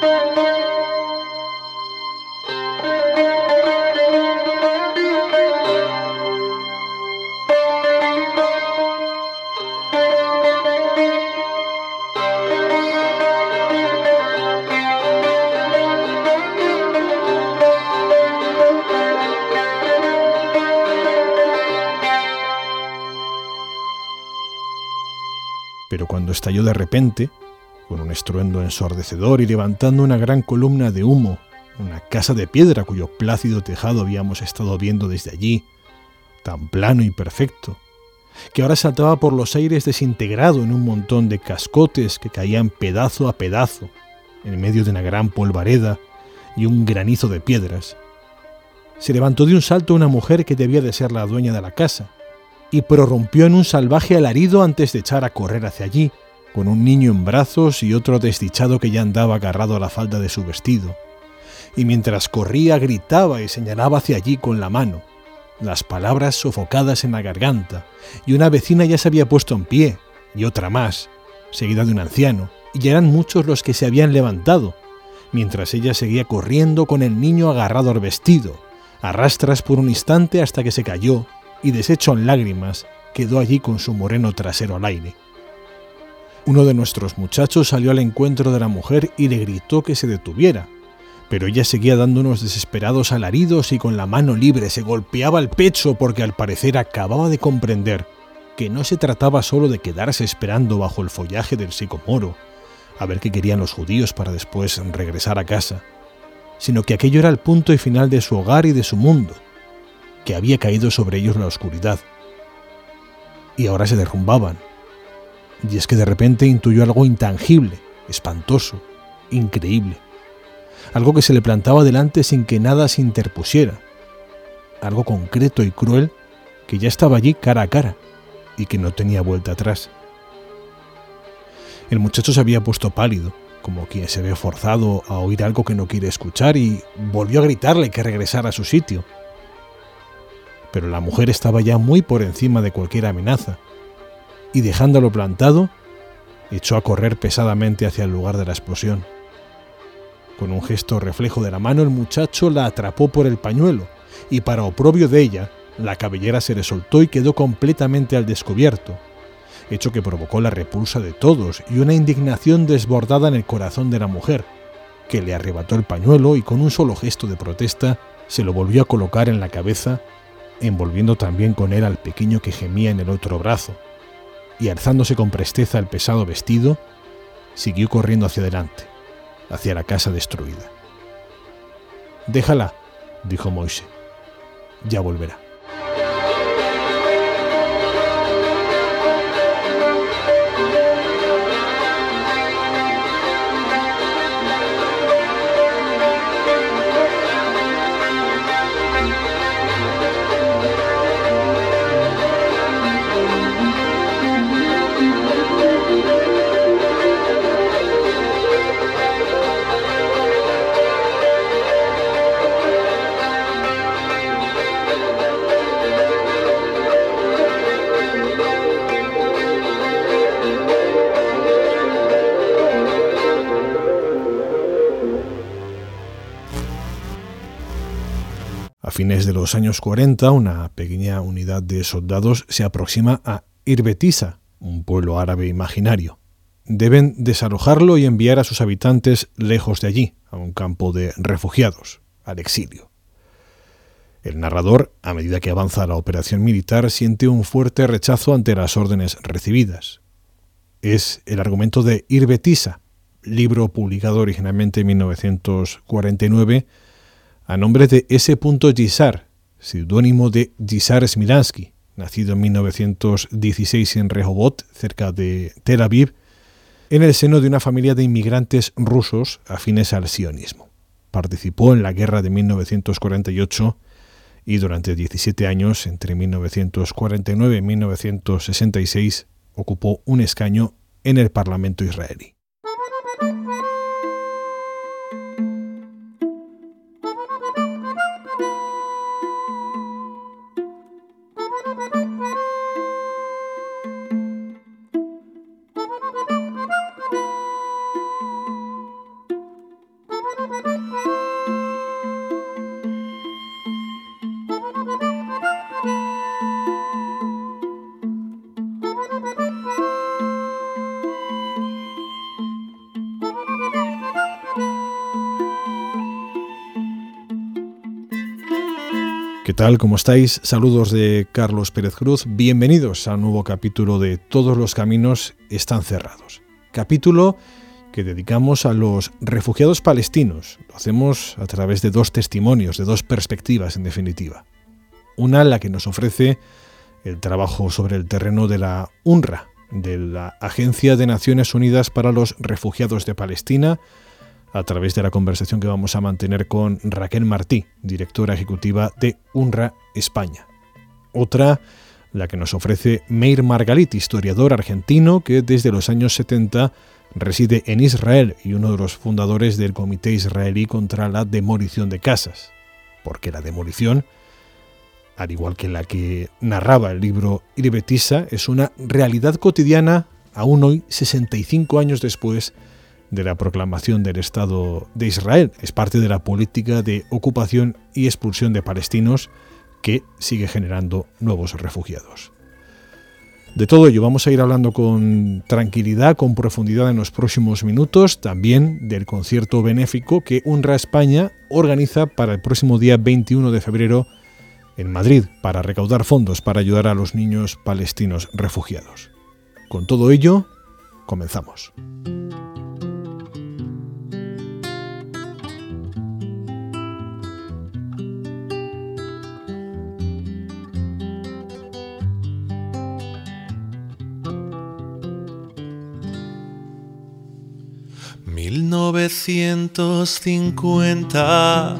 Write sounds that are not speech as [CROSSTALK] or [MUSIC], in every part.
Pero cuando estalló de repente, con un estruendo ensordecedor y levantando una gran columna de humo, una casa de piedra cuyo plácido tejado habíamos estado viendo desde allí, tan plano y perfecto, que ahora saltaba por los aires desintegrado en un montón de cascotes que caían pedazo a pedazo, en medio de una gran polvareda y un granizo de piedras. Se levantó de un salto una mujer que debía de ser la dueña de la casa, y prorrumpió en un salvaje alarido antes de echar a correr hacia allí, con un niño en brazos y otro desdichado que ya andaba agarrado a la falda de su vestido. Y mientras corría gritaba y señalaba hacia allí con la mano, las palabras sofocadas en la garganta, y una vecina ya se había puesto en pie, y otra más, seguida de un anciano, y eran muchos los que se habían levantado, mientras ella seguía corriendo con el niño agarrado al vestido, arrastras por un instante hasta que se cayó y deshecho en lágrimas, quedó allí con su moreno trasero al aire. Uno de nuestros muchachos salió al encuentro de la mujer y le gritó que se detuviera, pero ella seguía dando unos desesperados alaridos y con la mano libre se golpeaba el pecho porque al parecer acababa de comprender que no se trataba solo de quedarse esperando bajo el follaje del sicomoro, a ver qué querían los judíos para después regresar a casa, sino que aquello era el punto y final de su hogar y de su mundo, que había caído sobre ellos la oscuridad. Y ahora se derrumbaban. Y es que de repente intuyó algo intangible, espantoso, increíble. Algo que se le plantaba delante sin que nada se interpusiera. Algo concreto y cruel que ya estaba allí cara a cara y que no tenía vuelta atrás. El muchacho se había puesto pálido, como quien se ve forzado a oír algo que no quiere escuchar, y volvió a gritarle que regresara a su sitio pero la mujer estaba ya muy por encima de cualquier amenaza, y dejándolo plantado, echó a correr pesadamente hacia el lugar de la explosión. Con un gesto reflejo de la mano el muchacho la atrapó por el pañuelo, y para oprobio de ella, la cabellera se le soltó y quedó completamente al descubierto, hecho que provocó la repulsa de todos y una indignación desbordada en el corazón de la mujer, que le arrebató el pañuelo y con un solo gesto de protesta se lo volvió a colocar en la cabeza envolviendo también con él al pequeño que gemía en el otro brazo, y alzándose con presteza el pesado vestido, siguió corriendo hacia adelante, hacia la casa destruida. Déjala, dijo Moise, ya volverá. Fines de los años 40, una pequeña unidad de soldados se aproxima a Irbetisa, un pueblo árabe imaginario. Deben desalojarlo y enviar a sus habitantes lejos de allí, a un campo de refugiados, al exilio. El narrador, a medida que avanza la operación militar, siente un fuerte rechazo ante las órdenes recibidas. Es el argumento de Irbetisa, libro publicado originalmente en 1949 a nombre de S. Gisar, seudónimo de Gisar Smilansky, nacido en 1916 en Rehovot, cerca de Tel Aviv, en el seno de una familia de inmigrantes rusos afines al sionismo. Participó en la guerra de 1948 y durante 17 años, entre 1949 y 1966, ocupó un escaño en el Parlamento israelí. Tal? ¿Cómo estáis? Saludos de Carlos Pérez Cruz. Bienvenidos a un nuevo capítulo de Todos los caminos están cerrados. Capítulo que dedicamos a los refugiados palestinos. Lo hacemos a través de dos testimonios, de dos perspectivas en definitiva. Una la que nos ofrece el trabajo sobre el terreno de la UNRWA, de la Agencia de Naciones Unidas para los Refugiados de Palestina, a través de la conversación que vamos a mantener con Raquel Martí, directora ejecutiva de UNRWA España. Otra, la que nos ofrece Meir Margalit, historiador argentino que desde los años 70 reside en Israel y uno de los fundadores del Comité Israelí contra la Demolición de Casas, porque la demolición, al igual que la que narraba el libro Iribetisa, es una realidad cotidiana aún hoy, 65 años después de la proclamación del Estado de Israel. Es parte de la política de ocupación y expulsión de palestinos que sigue generando nuevos refugiados. De todo ello vamos a ir hablando con tranquilidad, con profundidad en los próximos minutos, también del concierto benéfico que UNRWA España organiza para el próximo día 21 de febrero en Madrid para recaudar fondos para ayudar a los niños palestinos refugiados. Con todo ello, comenzamos. 1950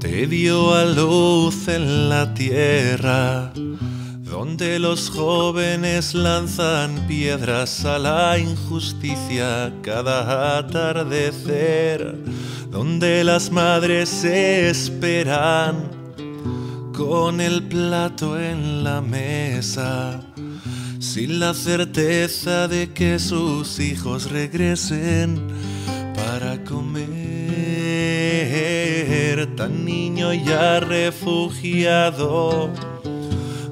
te dio a luz en la tierra, donde los jóvenes lanzan piedras a la injusticia cada atardecer, donde las madres se esperan con el plato en la mesa sin la certeza de que sus hijos regresen Tan niño ya refugiado,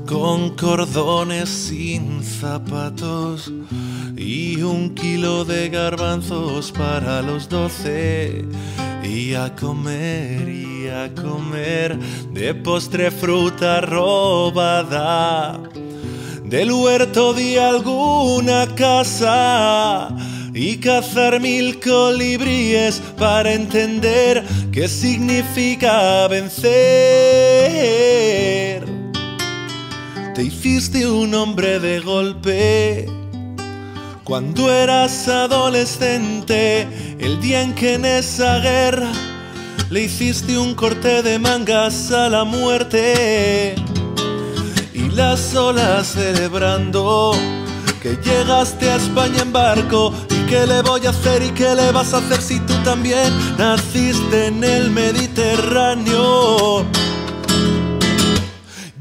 con cordones sin zapatos y un kilo de garbanzos para los doce. Y a comer y a comer de postre fruta robada del huerto de alguna casa y cazar mil colibríes para entender qué significa vencer. Te hiciste un hombre de golpe cuando eras adolescente, el día en que en esa guerra le hiciste un corte de mangas a la muerte las olas celebrando que llegaste a España en barco y qué le voy a hacer y qué le vas a hacer si tú también naciste en el Mediterráneo.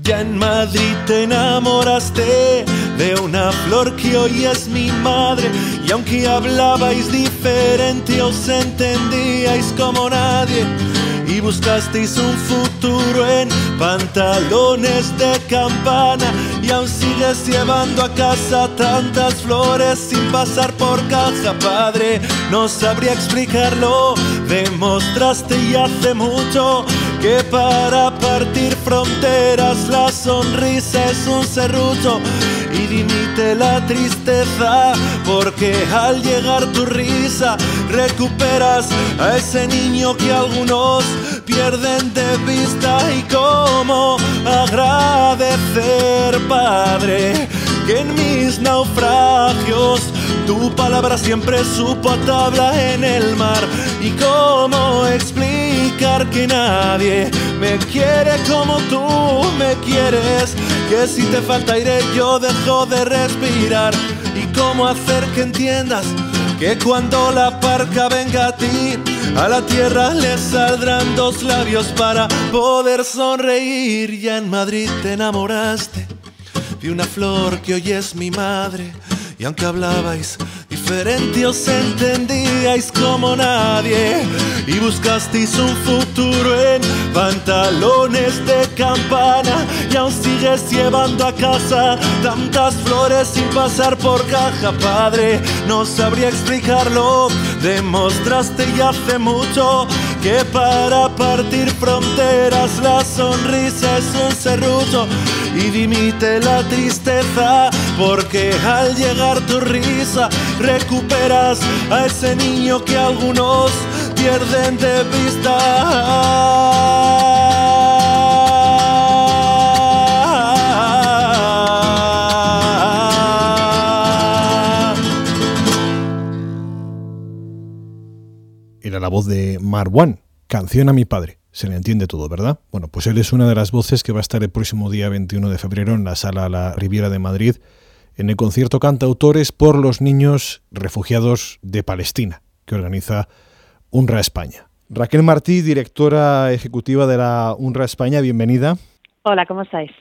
Ya en Madrid te enamoraste de una flor que hoy es mi madre y aunque hablabais diferente os entendíais como nadie y buscasteis un futuro en pantalones de campana y aún sigues llevando a casa tantas flores sin pasar por caja, padre. No sabría explicarlo, demostraste y hace mucho que para partir fronteras la sonrisa es un serrucho y dimite la tristeza porque al llegar tu risa recuperas a ese niño que algunos pierden de vista y cómo agradecer padre que en mis naufragios tu palabra siempre supo a tabla en el mar y cómo explicar que nadie me quiere como tú me quieres que si te falta aire yo dejo de respirar y cómo hacer que entiendas que cuando la parca venga a ti, a la tierra le saldrán dos labios para poder sonreír. Ya en Madrid te enamoraste de una flor que hoy es mi madre, y aunque hablabais diferente os entendíais como nadie y buscasteis un futuro en pantalones de campana y aún sigues llevando a casa tantas flores sin pasar por caja, padre. No sabría explicarlo, demostraste y hace mucho que para partir fronteras la sonrisa es un y dimite la tristeza porque al llegar tu risa recuperas a ese niño que algunos pierden de vista. Marwan, canción a mi padre. Se le entiende todo, ¿verdad? Bueno, pues él es una de las voces que va a estar el próximo día 21 de febrero en la sala La Riviera de Madrid, en el concierto Cantautores por los niños refugiados de Palestina, que organiza UNRWA España. Raquel Martí, directora ejecutiva de la UNRWA España, bienvenida. Hola, ¿cómo estáis?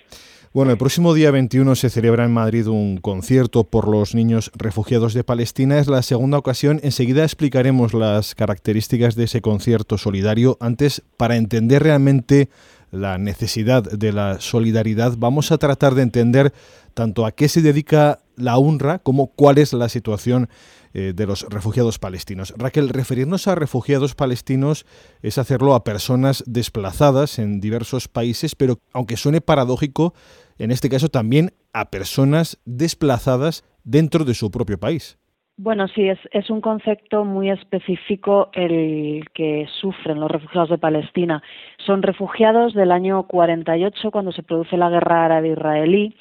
Bueno, el próximo día 21 se celebra en Madrid un concierto por los niños refugiados de Palestina. Es la segunda ocasión. Enseguida explicaremos las características de ese concierto solidario. Antes, para entender realmente la necesidad de la solidaridad, vamos a tratar de entender tanto a qué se dedica la UNRWA como cuál es la situación eh, de los refugiados palestinos. Raquel, referirnos a refugiados palestinos es hacerlo a personas desplazadas en diversos países, pero aunque suene paradójico, en este caso también a personas desplazadas dentro de su propio país. Bueno, sí, es, es, un concepto muy específico el que sufren los refugiados de Palestina. Son refugiados del año 48, cuando se produce la guerra árabe-israelí,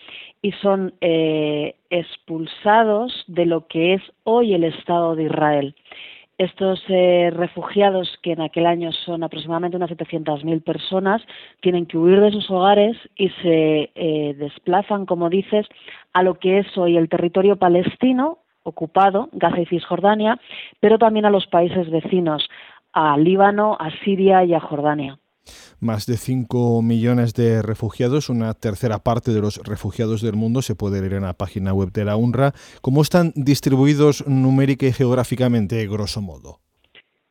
y son eh, expulsados de lo que es hoy el Estado de Israel. Estos eh, refugiados, que en aquel año son aproximadamente unas 700.000 personas, tienen que huir de sus hogares y se eh, desplazan, como dices, a lo que es hoy el territorio palestino ocupado, Gaza y Cisjordania, pero también a los países vecinos, a Líbano, a Siria y a Jordania más de 5 millones de refugiados, una tercera parte de los refugiados del mundo, se puede leer en la página web de la UNRWA. ¿Cómo están distribuidos numérica y geográficamente, grosso modo?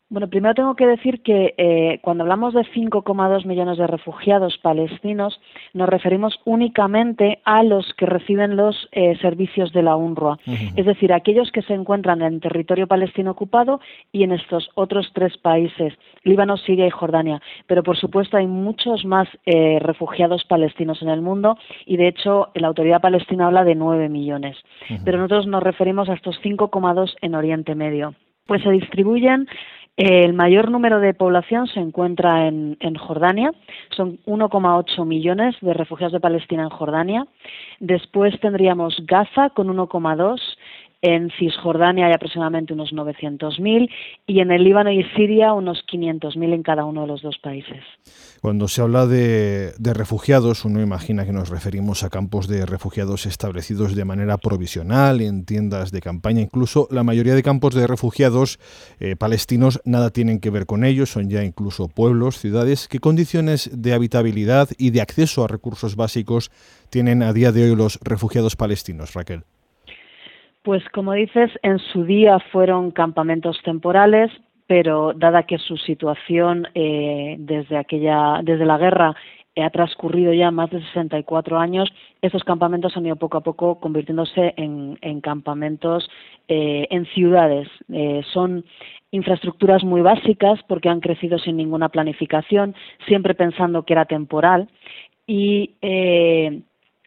Bueno, primero tengo que decir que eh, cuando hablamos de 5,2 millones de refugiados palestinos, nos referimos únicamente a los que reciben los eh, servicios de la UNRWA, es decir, aquellos que se encuentran en territorio palestino ocupado y en estos otros tres países, Líbano, Siria y Jordania. Pero, por supuesto, hay muchos más eh, refugiados palestinos en el mundo y, de hecho, la autoridad palestina habla de 9 millones. Pero nosotros nos referimos a estos 5,2 en Oriente Medio. Pues se distribuyen el mayor número de población se encuentra en, Jordania, son 1,8 millones de refugiados de Palestina en Jordania. Después tendríamos Gaza con 1,2 en Cisjordania hay aproximadamente unos 900.000 y en el Líbano y Siria unos 500.000 en cada uno de los dos países. Cuando se habla de, refugiados, uno imagina que nos referimos a campos de refugiados establecidos de manera provisional, en tiendas de campaña. Incluso la mayoría de campos de refugiados eh, palestinos nada tienen que ver con ellos, son ya incluso pueblos, ciudades. ¿Qué condiciones de habitabilidad y de acceso a recursos básicos tienen a día de hoy los refugiados palestinos, Raquel? Pues como dices, en su día fueron campamentos temporales, pero dada que su situación eh, desde aquella, desde la guerra eh, ha transcurrido ya más de 64 años, estos campamentos han ido poco a poco convirtiéndose en, campamentos eh, en ciudades. son infraestructuras muy básicas porque han crecido sin ninguna planificación, siempre pensando que era temporal y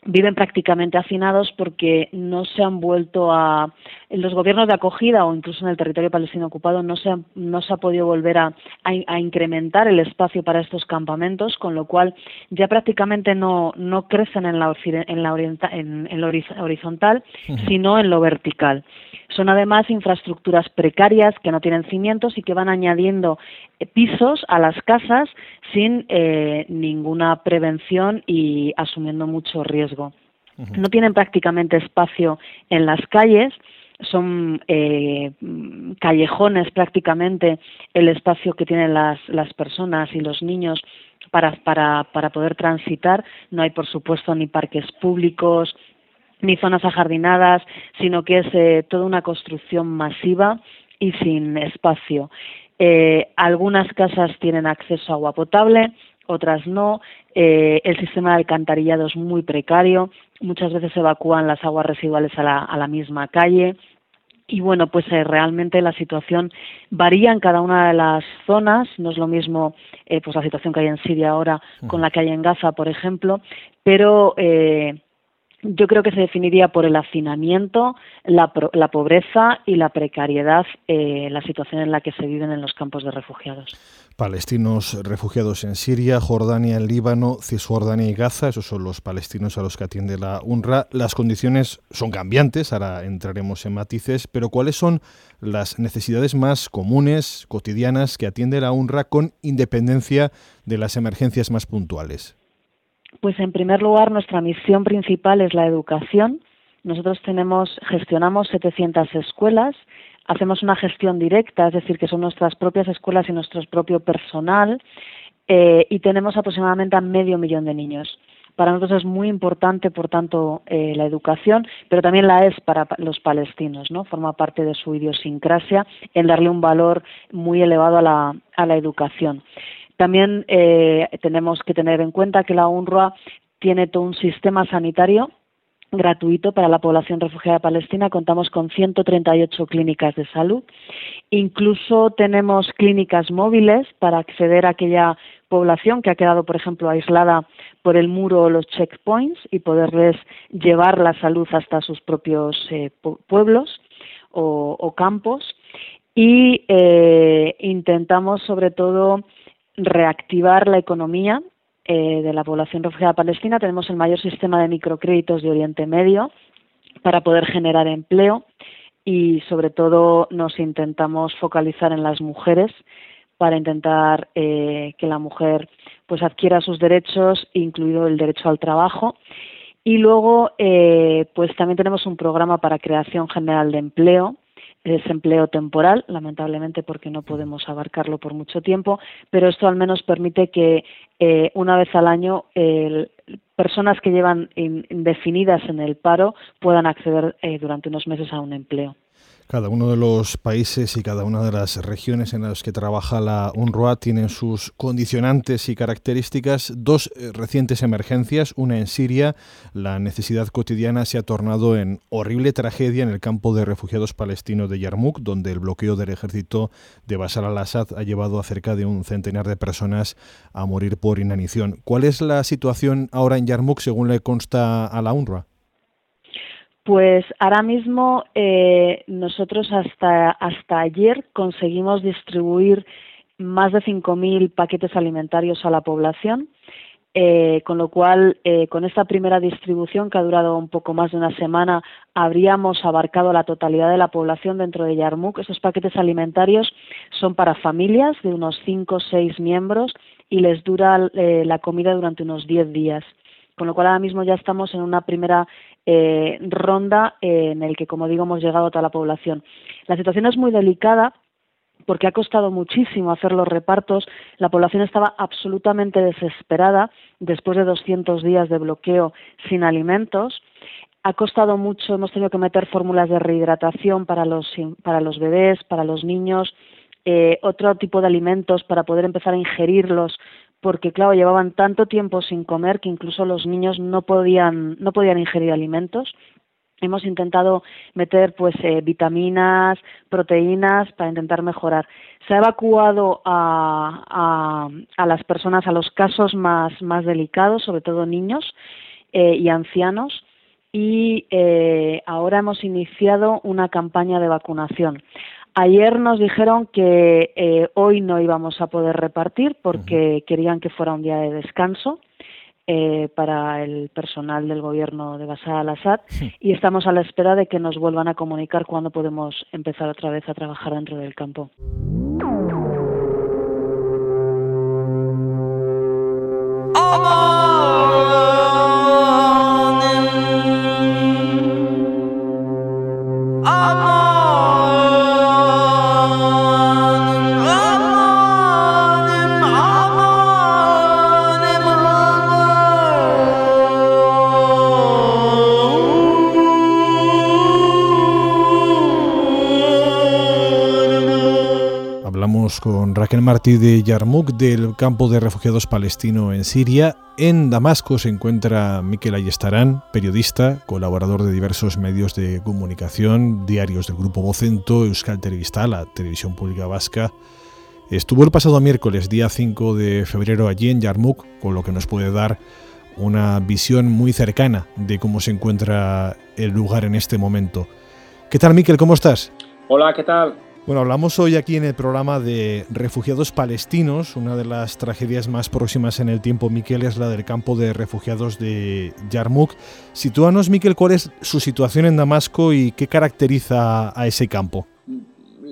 viven prácticamente hacinados porque no se han vuelto a en los gobiernos de acogida o incluso en el territorio palestino ocupado no se ha, no se ha podido volver a, a, incrementar el espacio para estos campamentos con lo cual ya prácticamente no, no crecen en la, en la, en, lo horizontal sino en lo vertical son además infraestructuras precarias que no tienen cimientos y que van añadiendo pisos a las casas sin eh, ninguna prevención y asumiendo mucho riesgo. No tienen prácticamente espacio en las calles, son eh, callejones prácticamente el espacio que tienen las, las personas y los niños para, para, para poder transitar. No hay, por supuesto, ni parques públicos, ni zonas ajardinadas, sino que es eh, toda una construcción masiva y sin espacio. Eh, algunas casas tienen acceso a agua potable, otras no. Eh, el sistema de alcantarillado es muy precario. Muchas veces evacúan las aguas residuales a la, misma calle. y bueno, pues eh, realmente la situación varía en cada una de las zonas. No es lo mismo pues la situación que hay en Siria ahora con la que hay en Gaza, por ejemplo, pero eh, yo creo que se definiría por el hacinamiento, la, pobreza y la precariedad, la situación en la que se viven en los campos de refugiados palestinos refugiados en Siria, Jordania, Líbano, Cisjordania y Gaza. Esos son los palestinos a los que atiende la UNRWA. Las condiciones son cambiantes, ahora entraremos en matices, pero ¿cuáles son las necesidades más comunes, cotidianas, que atiende la UNRWA con independencia de las emergencias más puntuales? Pues en primer lugar, nuestra misión principal es la educación. Nosotros tenemos, gestionamos 700 escuelas hacemos una gestión directa, es decir, que son nuestras propias escuelas y nuestro propio personal, eh, y tenemos aproximadamente a medio millón de niños. Para nosotros es muy importante, por tanto, eh, la educación, pero también la es para los palestinos, ¿no? Forma parte de su idiosincrasia en darle un valor muy elevado a la, a la educación. También eh, tenemos que tener en cuenta que la UNRWA tiene todo un sistema sanitario gratuito para la población refugiada palestina. Contamos con 138 clínicas de salud. Incluso tenemos clínicas móviles para acceder a aquella población que ha quedado, por ejemplo, aislada por el muro o los checkpoints y poderles llevar la salud hasta sus propios eh, pueblos o, campos. Y eh, intentamos, sobre todo, reactivar la economía eh, de la población refugiada palestina. Tenemos el mayor sistema de microcréditos de Oriente Medio para poder generar empleo y sobre todo nos intentamos focalizar en las mujeres para intentar eh, que la mujer pues adquiera sus derechos, incluido el derecho al trabajo. Y luego, eh, pues también tenemos un programa para creación general de empleo desempleo temporal, lamentablemente porque no podemos abarcarlo por mucho tiempo, pero esto al menos permite que eh, una vez al año personas que llevan indefinidas en el paro puedan acceder eh, durante unos meses a un empleo. Cada uno de los países y cada una de las regiones en las que trabaja la UNRWA tienen sus condicionantes y características. Dos eh, recientes emergencias, una en Siria, la necesidad cotidiana se ha tornado en horrible tragedia en el campo de refugiados palestinos de Yarmouk, donde el bloqueo del ejército de Bashar al-Assad ha llevado a cerca de un centenar de personas a morir por inanición. ¿Cuál es la situación ahora en Yarmouk según le consta a la UNRWA? Pues ahora mismo eh, nosotros hasta, hasta ayer conseguimos distribuir más de 5.000 paquetes alimentarios a la población, eh, con lo cual eh, con esta primera distribución que ha durado un poco más de una semana habríamos abarcado la totalidad de la población dentro de Yarmouk. Esos paquetes alimentarios son para familias de unos 5 o 6 miembros y les dura la comida durante unos 10 días con lo cual ahora mismo ya estamos en una primera eh, ronda en el que, como digo, hemos llegado a toda la población. La situación es muy delicada porque ha costado muchísimo hacer los repartos. La población estaba absolutamente desesperada después de 200 días de bloqueo sin alimentos. Ha costado mucho, hemos tenido que meter fórmulas de rehidratación para los, para los bebés, para los niños, eh, otro tipo de alimentos para poder empezar a ingerirlos porque claro llevaban tanto tiempo sin comer que incluso los niños no podían no podían ingerir alimentos. Hemos intentado meter pues eh, vitaminas proteínas para intentar mejorar. Se ha evacuado a, a, las personas a los casos más más delicados sobre todo niños eh, y ancianos y eh, ahora hemos iniciado una campaña de vacunación Ayer nos dijeron que eh, hoy no íbamos a poder repartir porque querían que fuera un día de descanso. Eh, para el personal del gobierno de Bashar al-Assad y estamos a la espera de que nos vuelvan a comunicar cuándo podemos empezar otra vez a trabajar dentro del campo. Con Raquel Martí de Yarmouk del campo de refugiados palestino en Siria. En Damasco se encuentra Miquel Ayestarán, periodista, colaborador de diversos medios de comunicación, diarios del Grupo Vocento, Euskal Televista, la televisión pública vasca. Estuvo el pasado miércoles, día 5 de febrero, allí en Yarmouk, con lo que nos puede dar una visión muy cercana de cómo se encuentra el lugar en este momento. ¿Qué tal, Miquel? ¿Cómo estás? Hola, ¿qué tal? Bueno, hablamos hoy aquí en el programa de refugiados palestinos. Una de las tragedias más próximas en el tiempo, Miquel, es la del campo de refugiados de Yarmouk. Sitúanos, Miquel, cuál es su situación en Damasco y qué caracteriza a ese campo.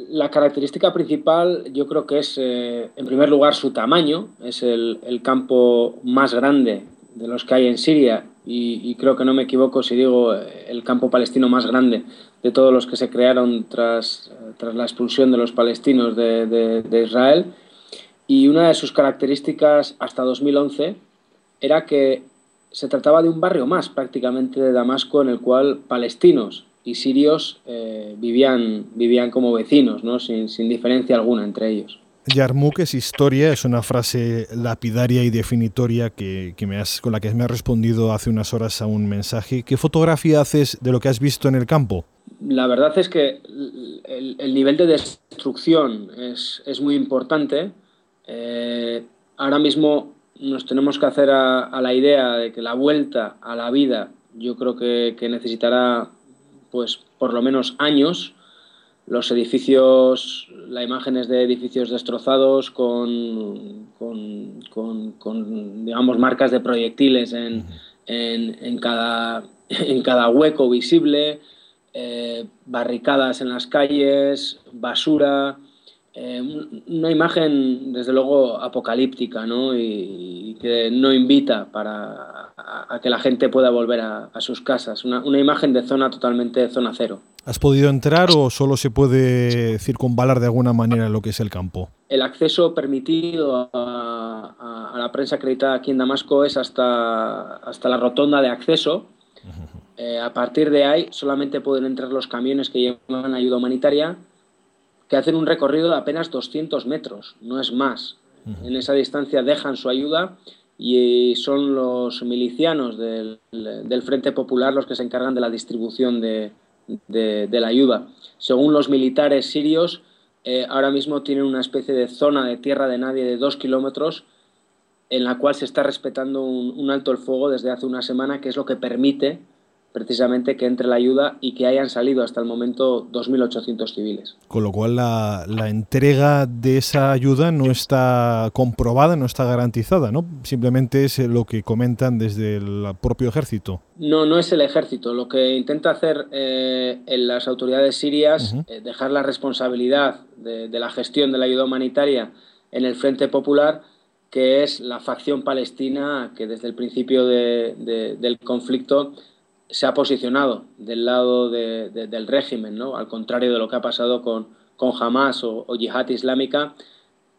La característica principal yo creo que es, eh, en primer lugar, su tamaño. Es el, campo más grande de los que hay en Siria y, creo que no me equivoco si digo eh, el campo palestino más grande de todos los que se crearon tras, tras la expulsión de los palestinos de, Israel. Y una de sus características hasta 2011 era que se trataba de un barrio más prácticamente de Damasco en el cual palestinos y sirios eh, vivían, vivían como vecinos, ¿no? sin, sin diferencia alguna entre ellos. Yarmouk es historia, es una frase lapidaria y definitoria que, me has, con la que me has respondido hace unas horas a un mensaje. ¿Qué fotografía haces de lo que has visto en el campo? La verdad es que el, nivel de destrucción es, muy importante. Eh, ahora mismo nos tenemos que hacer a, la idea de que la vuelta a la vida yo creo que, que necesitará pues por lo menos años los edificios, la imagen es de edificios destrozados con, con, digamos, marcas de proyectiles en, en, cada, [LAUGHS] en cada hueco visible, eh, barricadas en las calles, basura, eh, una imagen desde luego apocalíptica ¿no? y, que no invita para a, que la gente pueda volver a, sus casas, una, una, imagen de zona totalmente zona cero. ¿Has podido entrar o solo se puede circunvalar de alguna manera lo que es el campo? El acceso permitido a, la prensa acreditada aquí en Damasco es hasta, hasta la rotonda de acceso. Eh, a partir de ahí solamente pueden entrar los camiones que llevan ayuda humanitaria que hacen un recorrido de apenas 200 metros, no es más. En esa distancia dejan su ayuda y son los milicianos del, Frente Popular los que se encargan de la distribución de, la ayuda. Según los militares sirios, eh, ahora mismo tienen una especie de zona de tierra de nadie de dos kilómetros en la cual se está respetando un alto el fuego desde hace una semana, que es lo que permite precisamente que entre la ayuda y que hayan salido hasta el momento 2.800 civiles. Con lo cual la, entrega de esa ayuda no está comprobada, no está garantizada, ¿no? Simplemente es lo que comentan desde el propio ejército. No, no es el ejército. Lo que intenta hacer eh, en las autoridades sirias, es dejar la responsabilidad de, la gestión de la ayuda humanitaria en el Frente Popular, que es la facción palestina que desde el principio del conflicto se ha posicionado del lado del régimen, ¿no? al contrario de lo que ha pasado con, con Hamas o, Yihad Islámica,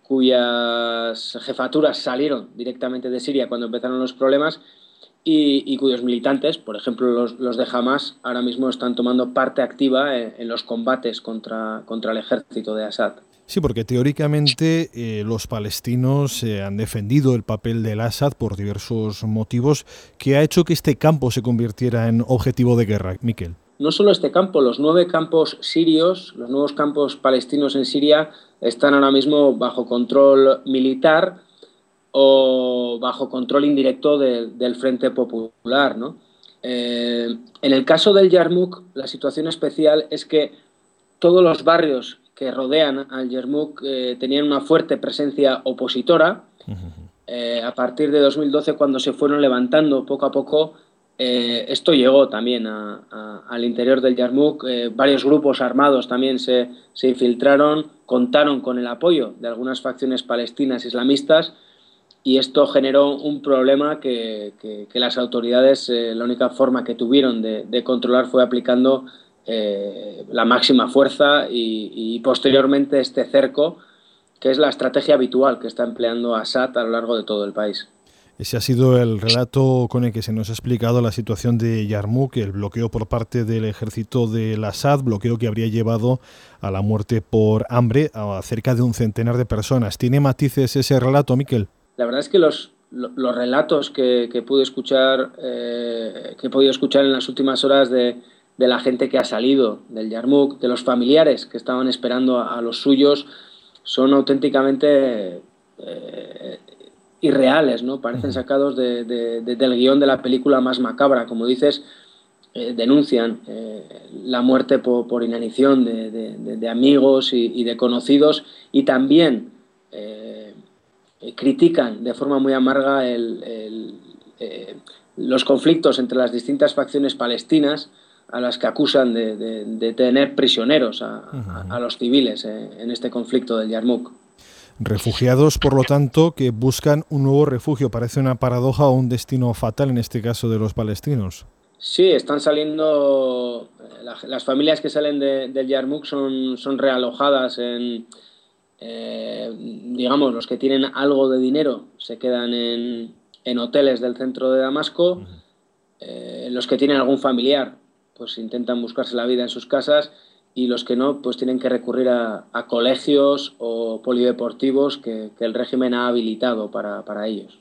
cuyas jefaturas salieron directamente de Siria cuando empezaron los problemas y, cuyos militantes, por ejemplo los, los, de Hamas, ahora mismo están tomando parte activa en, en los combates contra, contra el ejército de Assad. Sí, porque teóricamente eh, los palestinos eh, han defendido el papel del Assad por diversos motivos que ha hecho que este campo se convirtiera en objetivo de guerra. Miquel. No solo este campo, los nueve campos sirios, los nuevos campos palestinos en Siria están ahora mismo bajo control militar o bajo control indirecto del Frente Popular. ¿no? Eh, en el caso del Yarmouk, la situación especial es que todos los barrios que rodean al Yermouk eh, tenían una fuerte presencia opositora. Eh, a partir de 2012, cuando se fueron levantando poco a poco, eh, esto llegó también al interior del Yarmouk. varios grupos armados también se, infiltraron, contaron con el apoyo de algunas facciones palestinas islamistas y esto generó un problema que, las autoridades, la única forma que tuvieron de controlar fue aplicando eh, la máxima fuerza y, posteriormente este cerco, que es la estrategia habitual que está empleando Assad a lo largo de todo el país. Ese ha sido el relato con el que se nos ha explicado la situación de Yarmouk, el bloqueo por parte del ejército del Assad, bloqueo que habría llevado a la muerte por hambre a cerca de un centenar de personas. ¿Tiene matices ese relato, Miquel? La verdad es que los, los relatos que, pude escuchar, eh, que he podido escuchar en las últimas horas de, la gente que ha salido del Yarmouk, de los familiares que estaban esperando a, los suyos, son auténticamente eh, irreales, ¿no? Parecen sacados de, del guion de la película más macabra. Como dices, eh, denuncian eh, la muerte por, inanición de, amigos y, de conocidos y también critican de forma muy amarga los conflictos entre las distintas facciones palestinas a las que acusan de, tener prisioneros a, a los civiles en este conflicto del Yarmouk. Refugiados, por lo tanto, que buscan un nuevo refugio. Parece una paradoja o un destino fatal en este caso de los palestinos. Sí, están saliendo, eh, las familias que salen del Yarmouk son, son realojadas en, eh, digamos, los que tienen algo de dinero se quedan en, en hoteles del centro de Damasco, eh, los que tienen algún familiar pues intentan buscarse la vida en sus casas y los que no, pues tienen que recurrir a, colegios o polideportivos que, el régimen ha habilitado para, ellos.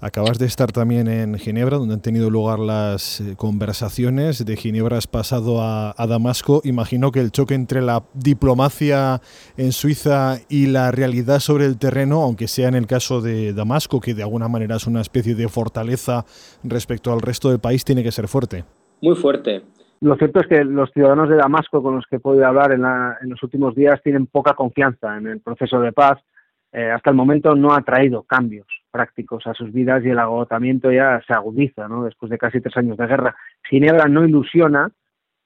Acabas de estar también en Ginebra, donde han tenido lugar las eh, conversaciones. De Ginebra has pasado a, Damasco. Imagino que el choque entre la diplomacia en Suiza y la realidad sobre el terreno, aunque sea en el caso de Damasco, que de alguna manera es una especie de fortaleza respecto al resto del país, tiene que ser fuerte. Muy fuerte. Lo cierto es que los ciudadanos de Damasco con los que he podido hablar en, los últimos días tienen poca confianza en el proceso de paz. Eh, hasta el momento no ha traído cambios prácticos a sus vidas y el agotamiento ya se agudiza ¿no? después de casi tres años de guerra. Ginebra no ilusiona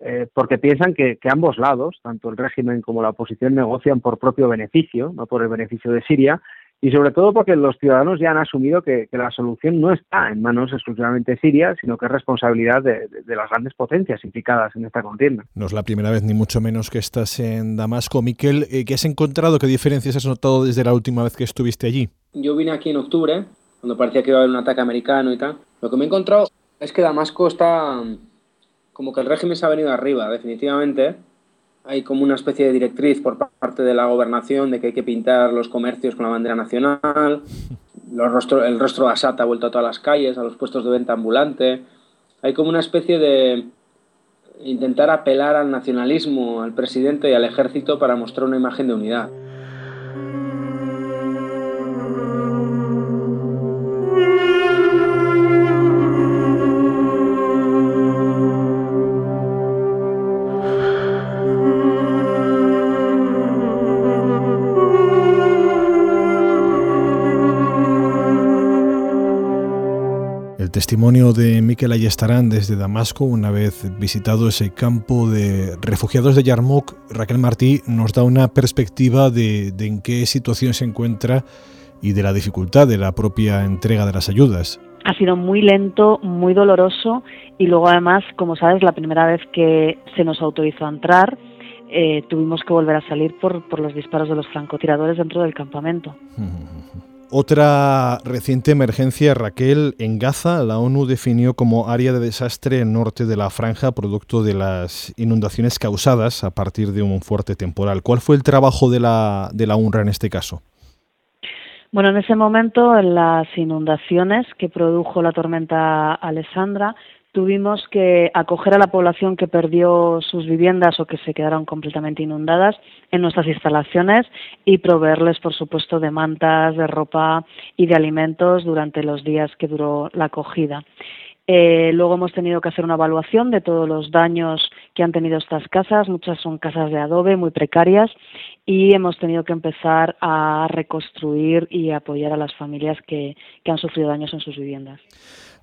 eh, porque piensan que, que, ambos lados, tanto el régimen como la oposición, negocian por propio beneficio, no por el beneficio de Siria, y sobre todo porque los ciudadanos ya han asumido que, la solución no está en manos exclusivamente sirias, sino que es responsabilidad de, las grandes potencias implicadas en esta contienda. No es la primera vez, ni mucho menos, que estás en Damasco. Miquel, eh, ¿qué has encontrado? ¿Qué diferencias has notado desde la última vez que estuviste allí? Yo vine aquí en octubre, cuando parecía que iba a haber un ataque americano y tal. Lo que me he encontrado es que Damasco está como que el régimen se ha venido arriba, definitivamente hay como una especie de directriz por parte de la gobernación de que hay que pintar los comercios con la bandera nacional, el rostro de Assad ha vuelto a todas las calles, a los puestos de venta ambulante. Hay como una especie de intentar apelar al nacionalismo, al presidente y al ejército para mostrar una imagen de unidad. Testimonio de Miquel Ayestarán desde Damasco, una vez visitado ese campo de refugiados de Yarmouk, Raquel Martí nos da una perspectiva de, en qué situación se encuentra y de la dificultad de la propia entrega de las ayudas. Ha sido muy lento, muy doloroso y luego además, como sabes, la primera vez que se nos autorizó a entrar, eh, tuvimos que volver a salir por, por los disparos de los francotiradores dentro del campamento. Otra reciente emergencia, Raquel, en Gaza, la ONU definió como área de desastre norte de la franja producto de las inundaciones causadas a partir de un fuerte temporal. ¿Cuál fue el trabajo de la, de la UNRWA en este caso? Bueno, en ese momento, en las inundaciones que produjo la tormenta Alessandra, tuvimos que acoger a la población que perdió sus viviendas o que se quedaron completamente inundadas en nuestras instalaciones y proveerles, por supuesto, de mantas, de ropa y de alimentos durante los días que duró la acogida. Eh, luego hemos tenido que hacer una evaluación de todos los daños que han tenido estas casas. Muchas son casas de adobe muy precarias y hemos tenido que empezar a reconstruir y apoyar a las familias que han sufrido daños en sus viviendas.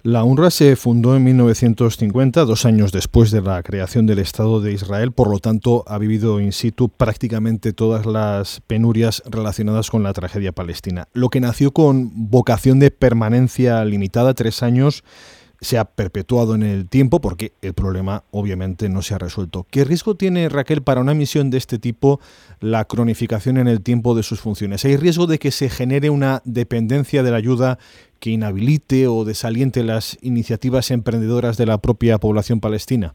La UNRWA se fundó en 1950, dos años después de la creación del Estado de Israel, por lo tanto ha vivido in situ prácticamente todas las penurias relacionadas con la tragedia palestina. Lo que nació con vocación de permanencia limitada, tres años, se ha perpetuado en el tiempo porque el problema obviamente no se ha resuelto. ¿Qué riesgo tiene Raquel para una misión de este tipo la cronificación en el tiempo de sus funciones? ¿Hay riesgo de que se genere una dependencia de la ayuda que inhabilite o desaliente las iniciativas emprendedoras de la propia población palestina?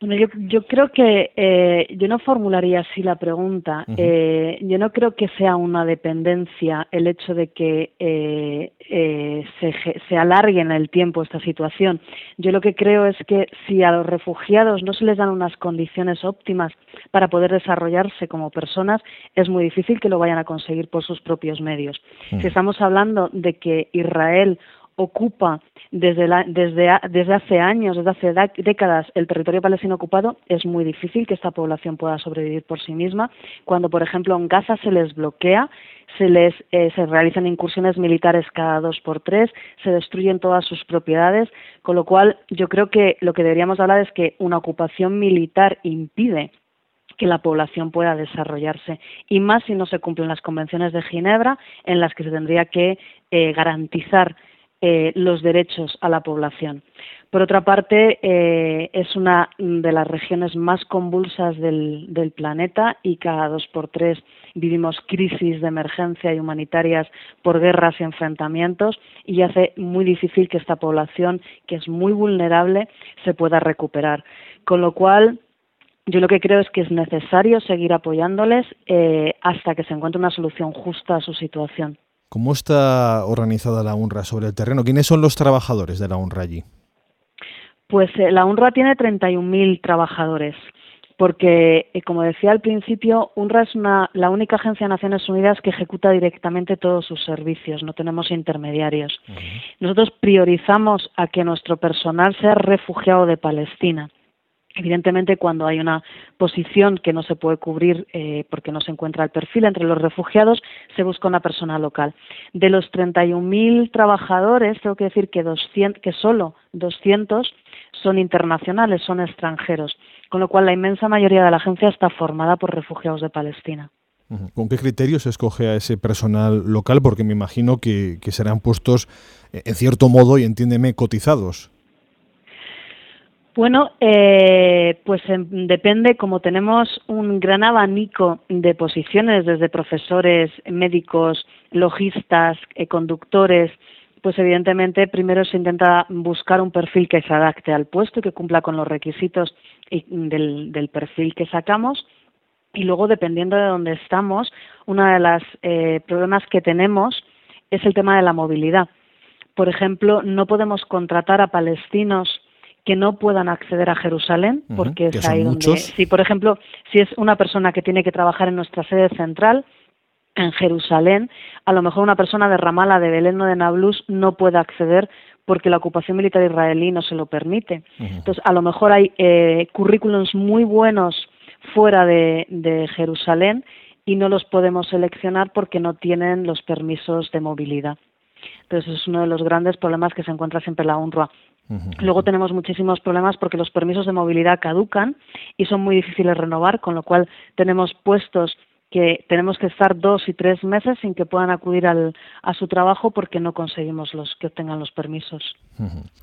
Bueno, yo, yo creo que eh, yo no formularía así la pregunta. eh, yo no creo que sea una dependencia el hecho de que eh, eh, se, se alargue en el tiempo esta situación. Yo lo que creo es que si a los refugiados no se les dan unas condiciones óptimas para poder desarrollarse como personas, es muy difícil que lo vayan a conseguir por sus propios medios. Si estamos hablando de que Israel ocupa desde, la, desde, desde, hace años, desde hace décadas, el territorio palestino ocupado, es muy difícil que esta población pueda sobrevivir por sí misma. Cuando, por ejemplo, en Gaza se les bloquea, se les eh, se realizan incursiones militares cada dos por tres, se destruyen todas sus propiedades, con lo cual yo creo que lo que deberíamos hablar es que una ocupación militar impide que la población pueda desarrollarse y más si no se cumplen las convenciones de Ginebra en las que se tendría que eh, garantizar eh, los derechos a la población. Por otra parte, eh, es una de las regiones más convulsas del, planeta y cada dos por tres vivimos crisis de emergencia y humanitarias por guerras y enfrentamientos y hace muy difícil que esta población, que es muy vulnerable, se pueda recuperar. Con lo cual, yo lo que creo es que es necesario seguir apoyándoles eh, hasta que se encuentre una solución justa a su situación. ¿Cómo está organizada la UNRWA sobre el terreno? ¿Quiénes son los trabajadores de la UNRWA allí? Pues eh, la UNRWA tiene 31.000 trabajadores, porque, eh, como decía al principio, UNRWA es una, la única agencia de Naciones Unidas que ejecuta directamente todos sus servicios, no tenemos intermediarios. Uh -huh. Nosotros priorizamos a que nuestro personal sea refugiado de Palestina. Evidentemente, cuando hay una posición que no se puede cubrir eh, porque no se encuentra el perfil entre los refugiados, se busca una persona local. De los 31.000 trabajadores, tengo que decir que, 200, que solo 200 son internacionales, son extranjeros, con lo cual la inmensa mayoría de la agencia está formada por refugiados de Palestina. ¿Con qué criterios se escoge a ese personal local? Porque me imagino que, que serán puestos, eh, en cierto modo, y entiéndeme, cotizados. Bueno, eh, pues eh, depende, como tenemos un gran abanico de posiciones, desde profesores, médicos, logistas, eh, conductores, pues evidentemente primero se intenta buscar un perfil que se adapte al puesto y que cumpla con los requisitos del, del perfil que sacamos. Y luego, dependiendo de dónde estamos, uno de los problemas que tenemos es el tema de la movilidad. Por ejemplo, no podemos contratar a palestinos que no puedan acceder a Jerusalén, porque uh -huh, es ahí donde, muchos. si por ejemplo, si es una persona que tiene que trabajar en nuestra sede central, en Jerusalén, a lo mejor una persona de Ramala, de Belén o de Nablus no puede acceder porque la ocupación militar israelí no se lo permite. Uh -huh. Entonces, a lo mejor hay eh, currículums muy buenos fuera de, de Jerusalén y no los podemos seleccionar porque no tienen los permisos de movilidad. Entonces, es uno de los grandes problemas que se encuentra siempre la UNRWA. Luego tenemos muchísimos problemas porque los permisos de movilidad caducan y son muy difíciles de renovar, con lo cual tenemos puestos que tenemos que estar dos y tres meses sin que puedan acudir al, a su trabajo porque no conseguimos los que obtengan los permisos.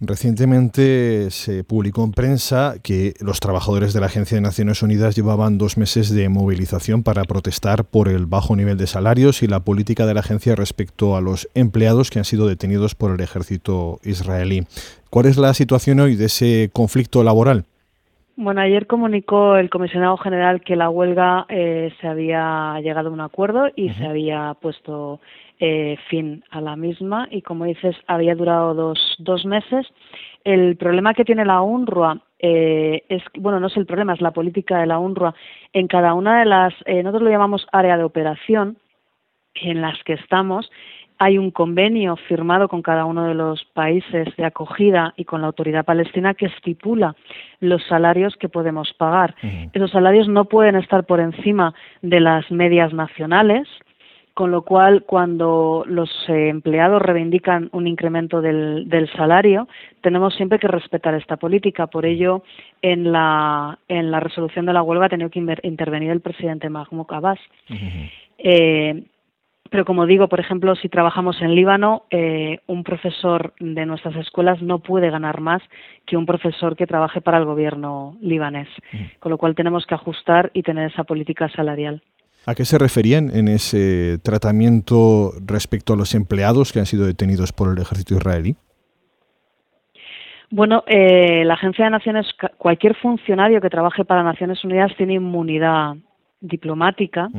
Recientemente se publicó en prensa que los trabajadores de la Agencia de Naciones Unidas llevaban dos meses de movilización para protestar por el bajo nivel de salarios y la política de la agencia respecto a los empleados que han sido detenidos por el ejército israelí. ¿Cuál es la situación hoy de ese conflicto laboral? Bueno, ayer comunicó el comisionado general que la huelga eh, se había llegado a un acuerdo y uh -huh. se había puesto eh, fin a la misma y, como dices, había durado dos, dos meses. El problema que tiene la UNRWA eh, es, bueno, no es el problema, es la política de la UNRWA. En cada una de las, eh, nosotros lo llamamos área de operación, en las que estamos, hay un convenio firmado con cada uno de los países de acogida y con la autoridad palestina que estipula los salarios que podemos pagar. Uh -huh. Esos salarios no pueden estar por encima de las medias nacionales, con lo cual cuando los eh, empleados reivindican un incremento del, del, salario, tenemos siempre que respetar esta política. Por ello, en la, en la resolución de la huelga ha tenido que intervenir el presidente Mahmoud Abbas. Uh -huh. eh, pero como digo, por ejemplo, si trabajamos en Líbano, eh, un profesor de nuestras escuelas no puede ganar más que un profesor que trabaje para el gobierno libanés, mm. con lo cual tenemos que ajustar y tener esa política salarial. ¿A qué se referían en ese tratamiento respecto a los empleados que han sido detenidos por el ejército israelí? Bueno, eh, la Agencia de Naciones, cualquier funcionario que trabaje para Naciones Unidas tiene inmunidad diplomática,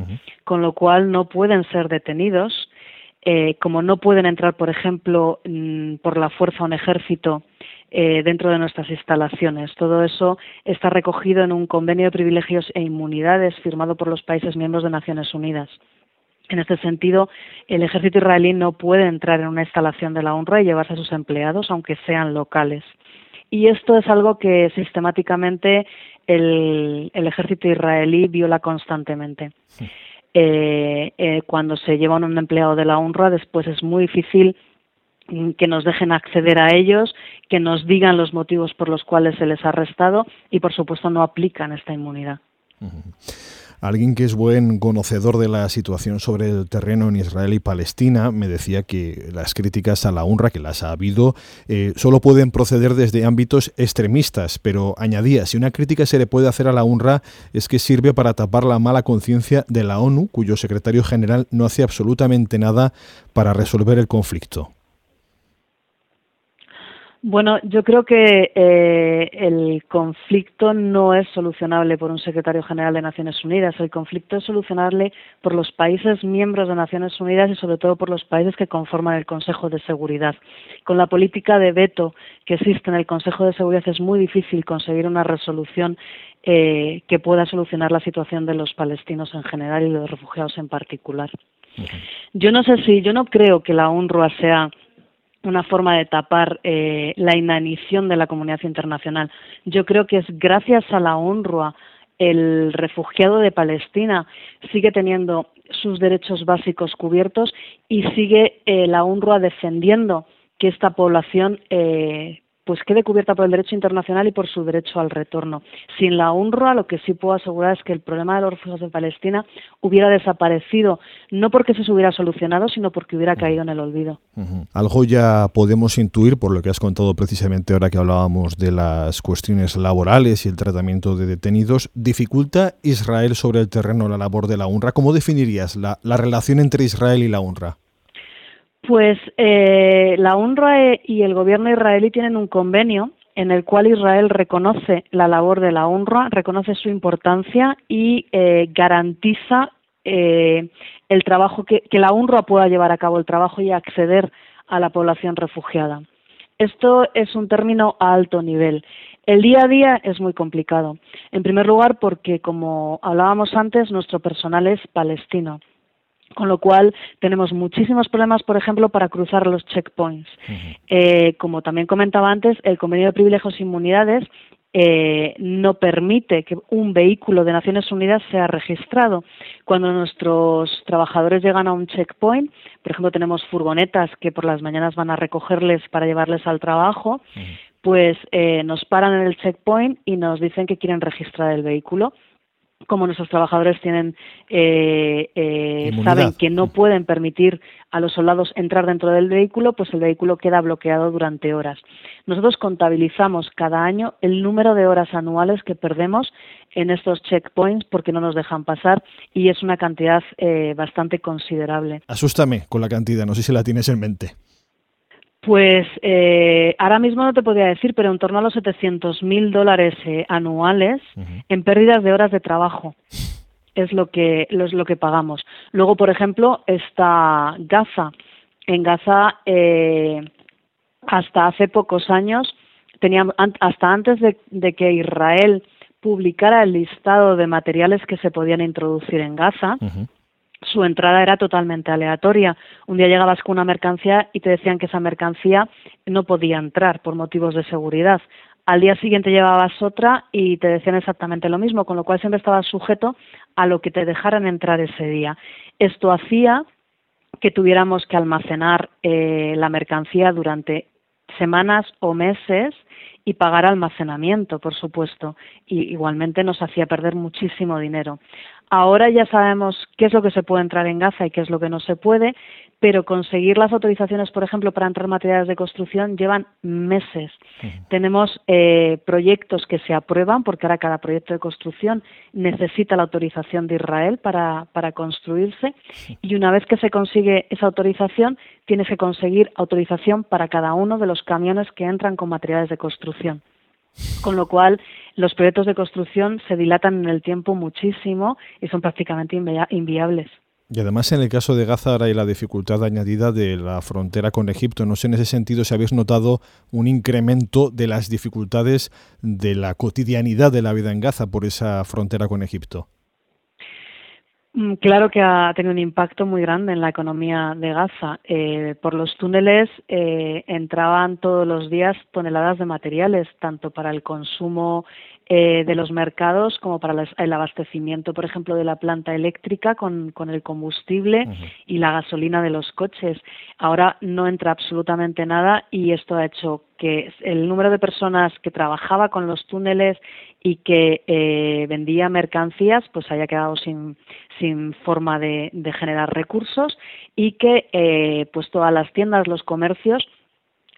con lo cual no pueden ser detenidos. Eh, como no pueden entrar, por ejemplo, mm, por la fuerza un ejército eh, dentro de nuestras instalaciones. Todo eso está recogido en un convenio de privilegios e inmunidades firmado por los países miembros de Naciones Unidas. En este sentido, el ejército israelí no puede entrar en una instalación de la UNRWA y llevarse a sus empleados, aunque sean locales. Y esto es algo que sistemáticamente el, ejército israelí viola constantemente. Eh, eh, cuando se lleva un empleado de la UNRWA, después es muy difícil mm, que nos dejen acceder a ellos, que nos digan los motivos por los cuales se les ha arrestado y, por supuesto, no aplican esta inmunidad. Alguien que es buen conocedor de la situación sobre el terreno en Israel y Palestina me decía que las críticas a la UNRWA, que las ha habido, eh, solo pueden proceder desde ámbitos extremistas, pero añadía, si una crítica se le puede hacer a la UNRWA es que sirve para tapar la mala conciencia de la ONU, cuyo secretario general no hace absolutamente nada para resolver el conflicto. Bueno, yo creo que eh, el conflicto no es solucionable por un secretario general de Naciones Unidas. El conflicto es solucionable por los países miembros de Naciones Unidas y sobre todo por los países que conforman el Consejo de Seguridad. Con la política de veto que existe en el Consejo de Seguridad es muy difícil conseguir una resolución eh, que pueda solucionar la situación de los palestinos en general y de los refugiados en particular. Yo no sé si, yo no creo que la UNRWA sea una forma de tapar eh, la inanición de la comunidad internacional. Yo creo que es gracias a la UNRWA el refugiado de Palestina sigue teniendo sus derechos básicos cubiertos y sigue eh, la UNRWA defendiendo que esta población eh, pues quede cubierta por el derecho internacional y por su derecho al retorno. Sin la UNRWA, lo que sí puedo asegurar es que el problema de los refugiados en Palestina hubiera desaparecido, no porque se hubiera solucionado, sino porque hubiera caído en el olvido. Algo ya podemos intuir, por lo que has contado precisamente ahora que hablábamos de las cuestiones laborales y el tratamiento de detenidos, ¿dificulta Israel sobre el terreno la labor de la UNRWA? ¿Cómo definirías la, la relación entre Israel y la UNRWA? Pues eh, la UNRWA y el gobierno israelí tienen un convenio en el cual Israel reconoce la labor de la UNRWA, reconoce su importancia y eh, garantiza eh, el trabajo que, que la UNRWA pueda llevar a cabo el trabajo y acceder a la población refugiada. Esto es un término a alto nivel. El día a día es muy complicado. En primer lugar, porque, como hablábamos antes, nuestro personal es palestino con lo cual tenemos muchísimos problemas, por ejemplo, para cruzar los checkpoints. Eh, como también comentaba antes, el convenio de privilegios e inmunidades eh, no permite que un vehículo de Naciones Unidas sea registrado. Cuando nuestros trabajadores llegan a un checkpoint, por ejemplo, tenemos furgonetas que por las mañanas van a recogerles para llevarles al trabajo, pues eh, nos paran en el checkpoint y nos dicen que quieren registrar el vehículo como nuestros trabajadores tienen eh, eh, saben que no pueden permitir a los soldados entrar dentro del vehículo, pues el vehículo queda bloqueado durante horas. Nosotros contabilizamos cada año el número de horas anuales que perdemos en estos checkpoints porque no nos dejan pasar y es una cantidad eh, bastante considerable. Asústame con la cantidad, no sé si la tienes en mente. Pues eh, ahora mismo no te podría decir, pero en torno a los 700.000 dólares eh, anuales en pérdidas de horas de trabajo es lo que es lo que pagamos. Luego, por ejemplo, está Gaza. En Gaza, eh, hasta hace pocos años, teníamos, hasta antes de, que Israel publicara el listado de materiales que se podían introducir en Gaza, su entrada era totalmente aleatoria. Un día llegabas con una mercancía y te decían que esa mercancía no podía entrar por motivos de seguridad. Al día siguiente llevabas otra y te decían exactamente lo mismo, con lo cual siempre estabas sujeto a lo que te dejaran entrar ese día. Esto hacía que tuviéramos que almacenar eh, la mercancía durante semanas o meses y pagar almacenamiento, por supuesto, y igualmente nos hacía perder muchísimo dinero. Ahora ya sabemos qué es lo que se puede entrar en Gaza y qué es lo que no se puede, pero conseguir las autorizaciones, por ejemplo, para entrar materiales de construcción llevan meses. Tenemos eh, proyectos que se aprueban, porque ahora cada proyecto de construcción necesita la autorización de Israel para, para construirse, y una vez que se consigue esa autorización, tienes que conseguir autorización para cada uno de los camiones que entran con materiales de construcción. Con lo cual, los proyectos de construcción se dilatan en el tiempo muchísimo y son prácticamente inviables. Y además en el caso de Gaza ahora hay la dificultad añadida de la frontera con Egipto. No sé en ese sentido si habéis notado un incremento de las dificultades de la cotidianidad de la vida en Gaza por esa frontera con Egipto. Mm, claro que ha tenido un impacto muy grande en la economía de Gaza. Eh, por los túneles eh, entraban todos los días toneladas de materiales, tanto para el consumo eh, de los mercados como para el abastecimiento, por ejemplo, de la planta eléctrica con, el combustible y la gasolina de los coches. Ahora no entra absolutamente nada y esto ha hecho que el número de personas que trabajaba con los túneles y que eh, vendía mercancías pues haya quedado sin, forma de, generar recursos y que eh, pues todas las tiendas, los comercios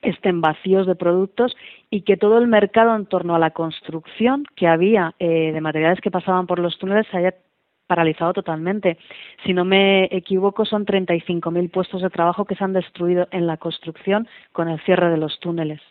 estén vacíos de productos y que todo el mercado en torno a la construcción que había eh, de materiales que pasaban por los túneles se haya paralizado totalmente. Si no me equivoco, son 35.000 puestos de trabajo que se han destruido en la construcción con el cierre de los túneles.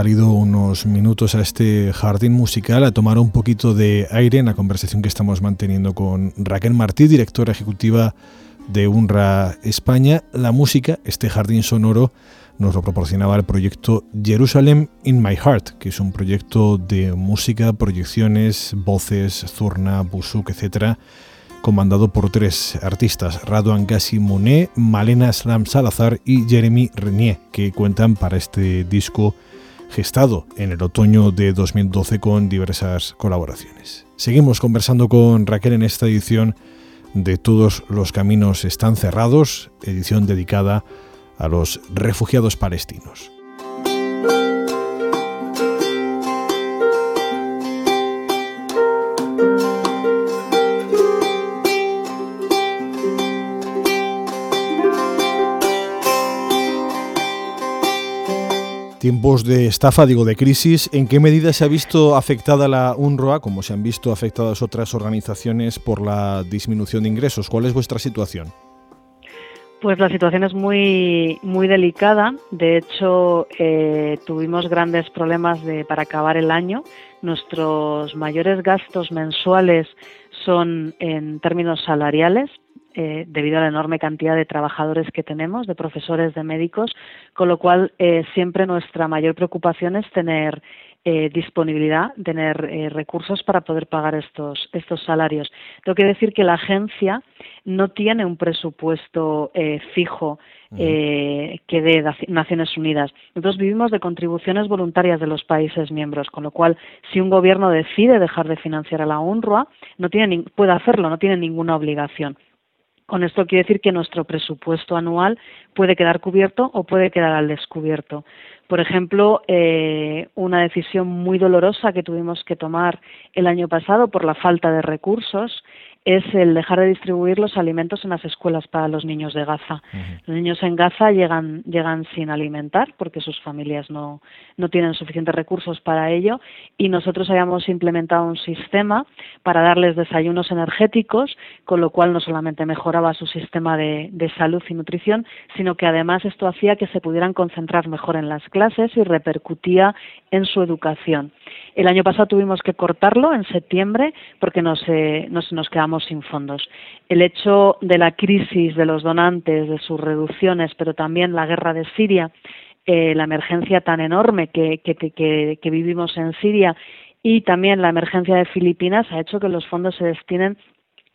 Salido unos minutos a este jardín musical a tomar un poquito de aire en la conversación que estamos manteniendo con Raquel Martí, directora ejecutiva de UNRWA España. La música, este jardín sonoro, nos lo proporcionaba el proyecto Jerusalem in My Heart, que es un proyecto de música, proyecciones, voces, zurna, busuk, etc., comandado por tres artistas, Radoan Gassi Monet, Malena Slam Salazar y Jeremy Renier, que cuentan para este disco gestado en el otoño de 2012 con diversas colaboraciones. Seguimos conversando con Raquel en esta edición de Todos los Caminos están cerrados, edición dedicada a los refugiados palestinos. Tiempos de estafa, digo, de crisis, ¿en qué medida se ha visto afectada la UNRWA, como se han visto afectadas otras organizaciones por la disminución de ingresos? ¿Cuál es vuestra situación? Pues la situación es muy, muy delicada. De hecho, eh, tuvimos grandes problemas de, para acabar el año. Nuestros mayores gastos mensuales son en términos salariales, eh, debido a la enorme cantidad de trabajadores que tenemos, de profesores, de médicos, con lo cual eh, siempre nuestra mayor preocupación es tener eh, disponibilidad, tener recursos para poder pagar estos, estos salarios. Tengo que decir que la agencia no tiene un presupuesto fijo que dé Naciones Unidas. Nosotros vivimos de contribuciones voluntarias de los países miembros, con lo cual, si un gobierno decide dejar de financiar a la UNRWA, no tiene, puede hacerlo, no tiene ninguna obligación. Con esto quiere decir que nuestro presupuesto anual puede quedar cubierto o puede quedar al descubierto. Por ejemplo, eh, una decisión muy dolorosa que tuvimos que tomar el año pasado por la falta de recursos es el dejar de distribuir los alimentos en las escuelas para los niños de Gaza. Los niños en Gaza llegan, llegan sin alimentar porque sus familias no, no tienen suficientes recursos para ello y nosotros habíamos implementado un sistema para darles desayunos energéticos, con lo cual no solamente mejoraba su sistema de, de salud y nutrición, sino que además esto hacía que se pudieran concentrar mejor en las clases y repercutía en su educación. El año pasado tuvimos que cortarlo en septiembre porque nos, eh, nos, nos quedamos sin fondos. El hecho de la crisis de los donantes, de sus reducciones, pero también la guerra de Siria, eh, la emergencia tan enorme que, que, que, que vivimos en Siria y también la emergencia de Filipinas ha hecho que los fondos se destinen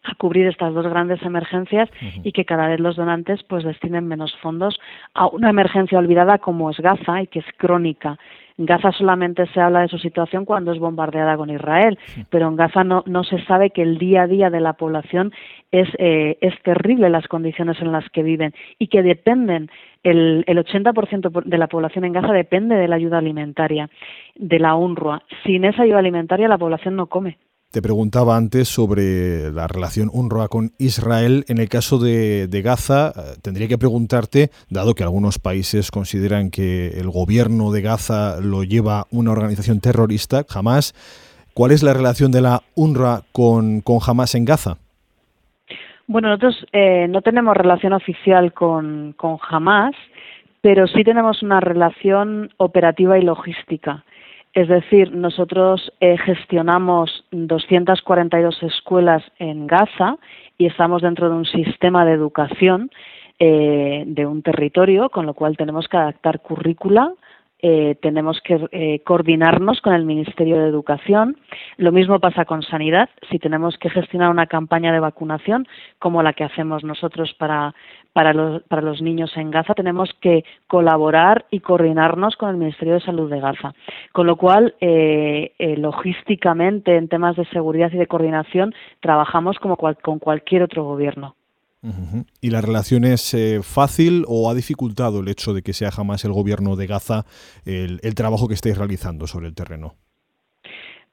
a cubrir estas dos grandes emergencias y que cada vez los donantes pues destinen menos fondos a una emergencia olvidada como es Gaza y que es crónica. En Gaza solamente se habla de su situación cuando es bombardeada con Israel, pero en Gaza no, no se sabe que el día a día de la población es, eh, es terrible las condiciones en las que viven y que dependen, el, el 80% de la población en Gaza depende de la ayuda alimentaria, de la UNRWA. Sin esa ayuda alimentaria la población no come. Te preguntaba antes sobre la relación UNRWA con Israel. En el caso de, Gaza, eh, tendría que preguntarte, dado que algunos países consideran que el gobierno de Gaza lo lleva una organización terrorista, Hamas, ¿cuál es la relación de la UNRWA con, con Hamas en Gaza? Bueno, nosotros eh, no tenemos relación oficial con, con Hamas, pero sí tenemos una relación operativa y logística. Es decir, nosotros eh, gestionamos 242 escuelas en Gaza y estamos dentro de un sistema de educación eh, de un territorio, con lo cual tenemos que adaptar currícula eh, tenemos que eh, coordinarnos con el Ministerio de Educación. Lo mismo pasa con sanidad. Si tenemos que gestionar una campaña de vacunación como la que hacemos nosotros para, para, los, niños en Gaza, tenemos que colaborar y coordinarnos con el Ministerio de Salud de Gaza. Con lo cual, eh, logísticamente, en temas de seguridad y de coordinación, trabajamos como con cualquier otro gobierno. ¿Y la relación es eh, fácil o ha dificultado el hecho de que sea jamás el gobierno de Gaza el, trabajo que estáis realizando sobre el terreno?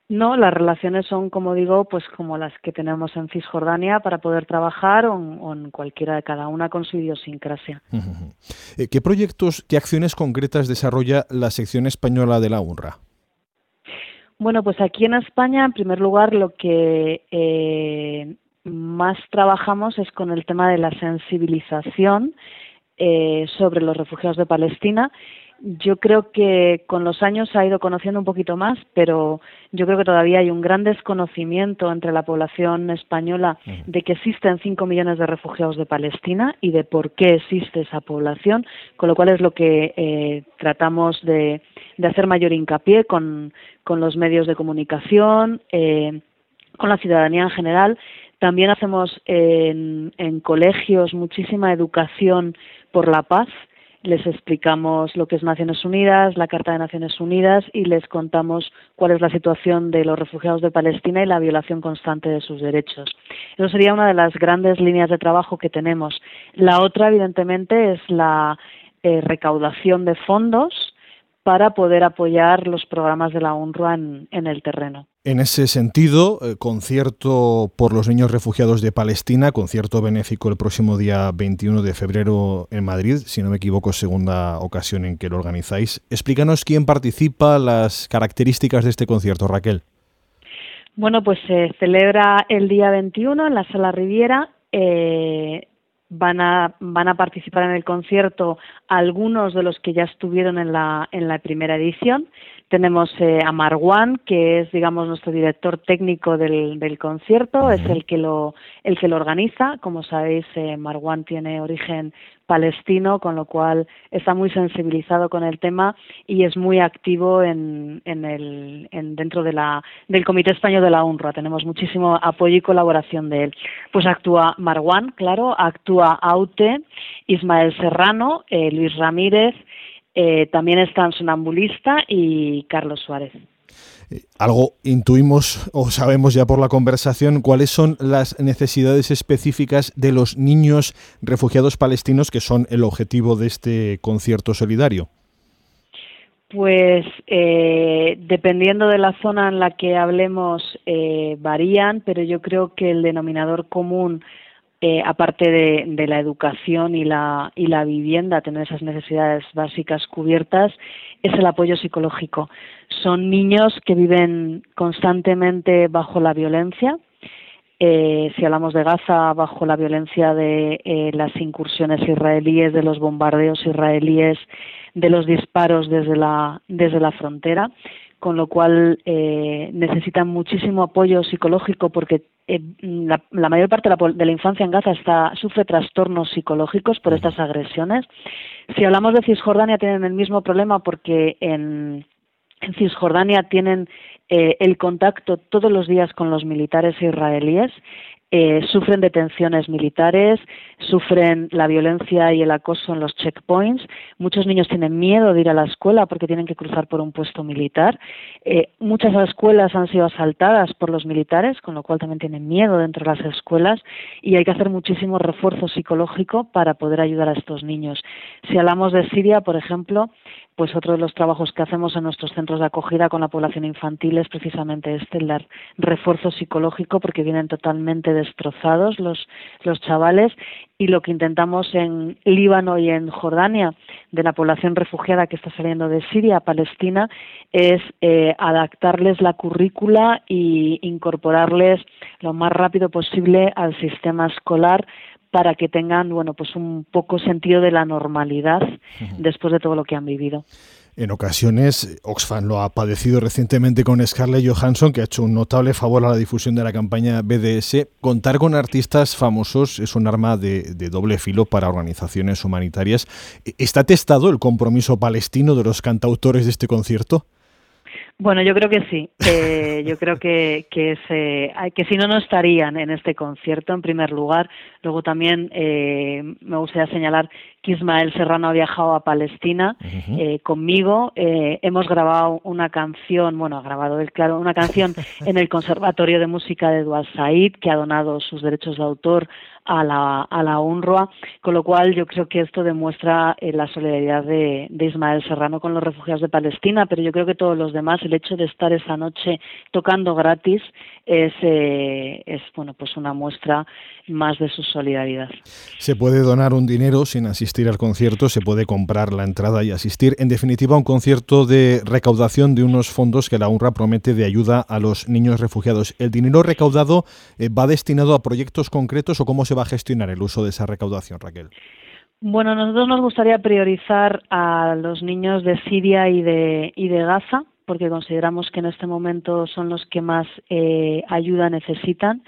No, las relaciones son, como digo, pues como las que tenemos en Cisjordania para poder trabajar o, en cualquiera de cada una con su idiosincrasia. Eh, ¿Qué proyectos, qué acciones concretas desarrolla la sección española de la UNRWA? Bueno, pues aquí en España, en primer lugar, lo que eh, más trabajamos es con el tema de la sensibilización eh, sobre los refugiados de Palestina yo creo que con los años se ha ido conociendo un poquito más, pero yo creo que todavía hay un gran desconocimiento entre la población española de que existen 5 millones de refugiados de Palestina y de por qué existe esa población, con lo cual es lo que eh, tratamos de, hacer mayor hincapié con, los medios de comunicación, eh, con la ciudadanía en general. También hacemos en colegios muchísima educación por la paz les explicamos lo que es Naciones Unidas, la Carta de Naciones Unidas y les contamos cuál es la situación de los refugiados de Palestina y la violación constante de sus derechos. Eso sería una de las grandes líneas de trabajo que tenemos. La otra, evidentemente, es la eh, recaudación de fondos para poder apoyar los programas de la UNRWA en el terreno. En ese sentido, eh, concierto por los niños refugiados de Palestina, concierto benéfico el próximo día 21 de febrero en Madrid, si no me equivoco, segunda ocasión en que lo organizáis. Explícanos quién participa, las características de este concierto, Raquel. Bueno, pues se celebra el día 21 en la Sala Riviera. Eh, van a, van a participar en el concierto algunos de los que ya estuvieron en la, en la primera edición. Tenemos eh, a Marwan, que es, digamos, nuestro director técnico del, del concierto, es el que lo, el que lo organiza. Como sabéis, eh, Marwan tiene origen palestino, con lo cual está muy sensibilizado con el tema y es muy activo en, en el, en, dentro de la, del Comité Español de la UNRWA. Tenemos muchísimo apoyo y colaboración de él. Pues actúa Marwan, claro, actúa Aute, Ismael Serrano, eh, Luis Ramírez, eh, también están Sonambulista y Carlos Suárez. Eh, algo intuimos o sabemos ya por la conversación cuáles son las necesidades específicas de los niños refugiados palestinos que son el objetivo de este concierto solidario. Pues eh, dependiendo de la zona en la que hablemos varían, pero yo creo que el denominador común eh, aparte de, la educación y la, y la vivienda, tener esas necesidades básicas cubiertas, es el apoyo psicológico. Son niños que viven constantemente bajo la violencia. Eh, si hablamos de Gaza, bajo la violencia de eh, las incursiones israelíes, de los bombardeos israelíes, de los disparos desde la, desde la frontera con lo cual eh, necesitan muchísimo apoyo psicológico porque eh, la, mayor parte de la, infancia en Gaza está, sufre trastornos psicológicos por estas agresiones. Si hablamos de Cisjordania tienen el mismo problema porque en, Cisjordania tienen eh, el contacto todos los días con los militares israelíes eh, sufren detenciones militares, sufren la violencia y el acoso en los checkpoints. Muchos niños tienen miedo de ir a la escuela porque tienen que cruzar por un puesto militar. Eh, muchas escuelas han sido asaltadas por los militares, con lo cual también tienen miedo dentro de las escuelas y hay que hacer muchísimo refuerzo psicológico para poder ayudar a estos niños. Si hablamos de Siria, por ejemplo, pues otro de los trabajos que hacemos en nuestros centros de acogida con la población infantil es precisamente este, el dar refuerzo psicológico porque vienen totalmente destrozados los, los chavales y lo que intentamos en Líbano y en Jordania de la población refugiada que está saliendo de Siria a Palestina es eh, adaptarles la currícula e incorporarles lo más rápido posible al sistema escolar para que tengan bueno pues un poco sentido de la normalidad después de todo lo que han vivido. En ocasiones, Oxfam lo ha padecido recientemente con Scarlett Johansson, que ha hecho un notable favor a la difusión de la campaña BDS. Contar con artistas famosos es un arma de, de, doble filo para organizaciones humanitarias. ¿Está testado el compromiso palestino de los cantautores de este concierto? Bueno, yo creo que sí. Eh, yo creo que, que, se, que si no, no estarían en este concierto, en primer lugar. Luego también eh, me gustaría señalar que Ismael Serrano ha viajado a Palestina eh, conmigo. Eh, hemos grabado una canción, bueno, ha grabado él, claro, una canción [LAUGHS] en el Conservatorio de Música de Dual Said, que ha donado sus derechos de autor a la, a la UNRWA, con lo cual yo creo que esto demuestra eh, la solidaridad de, de, Ismael Serrano con los refugiados de Palestina, pero yo creo que todos los demás, el hecho de estar esa noche tocando gratis es, es bueno, pues una muestra más de su solidaridad. Se puede donar un dinero sin asistir al concierto, se puede comprar la entrada y asistir. En definitiva, un concierto de recaudación de unos fondos que la UNRWA promete de ayuda a los niños refugiados. ¿El dinero recaudado eh, va destinado a proyectos concretos o cómo se va a gestionar el uso de esa recaudación, Raquel? Bueno, nosotros nos gustaría priorizar a los niños de Siria y de, y de Gaza, porque consideramos que en este momento son los que más eh, ayuda necesitan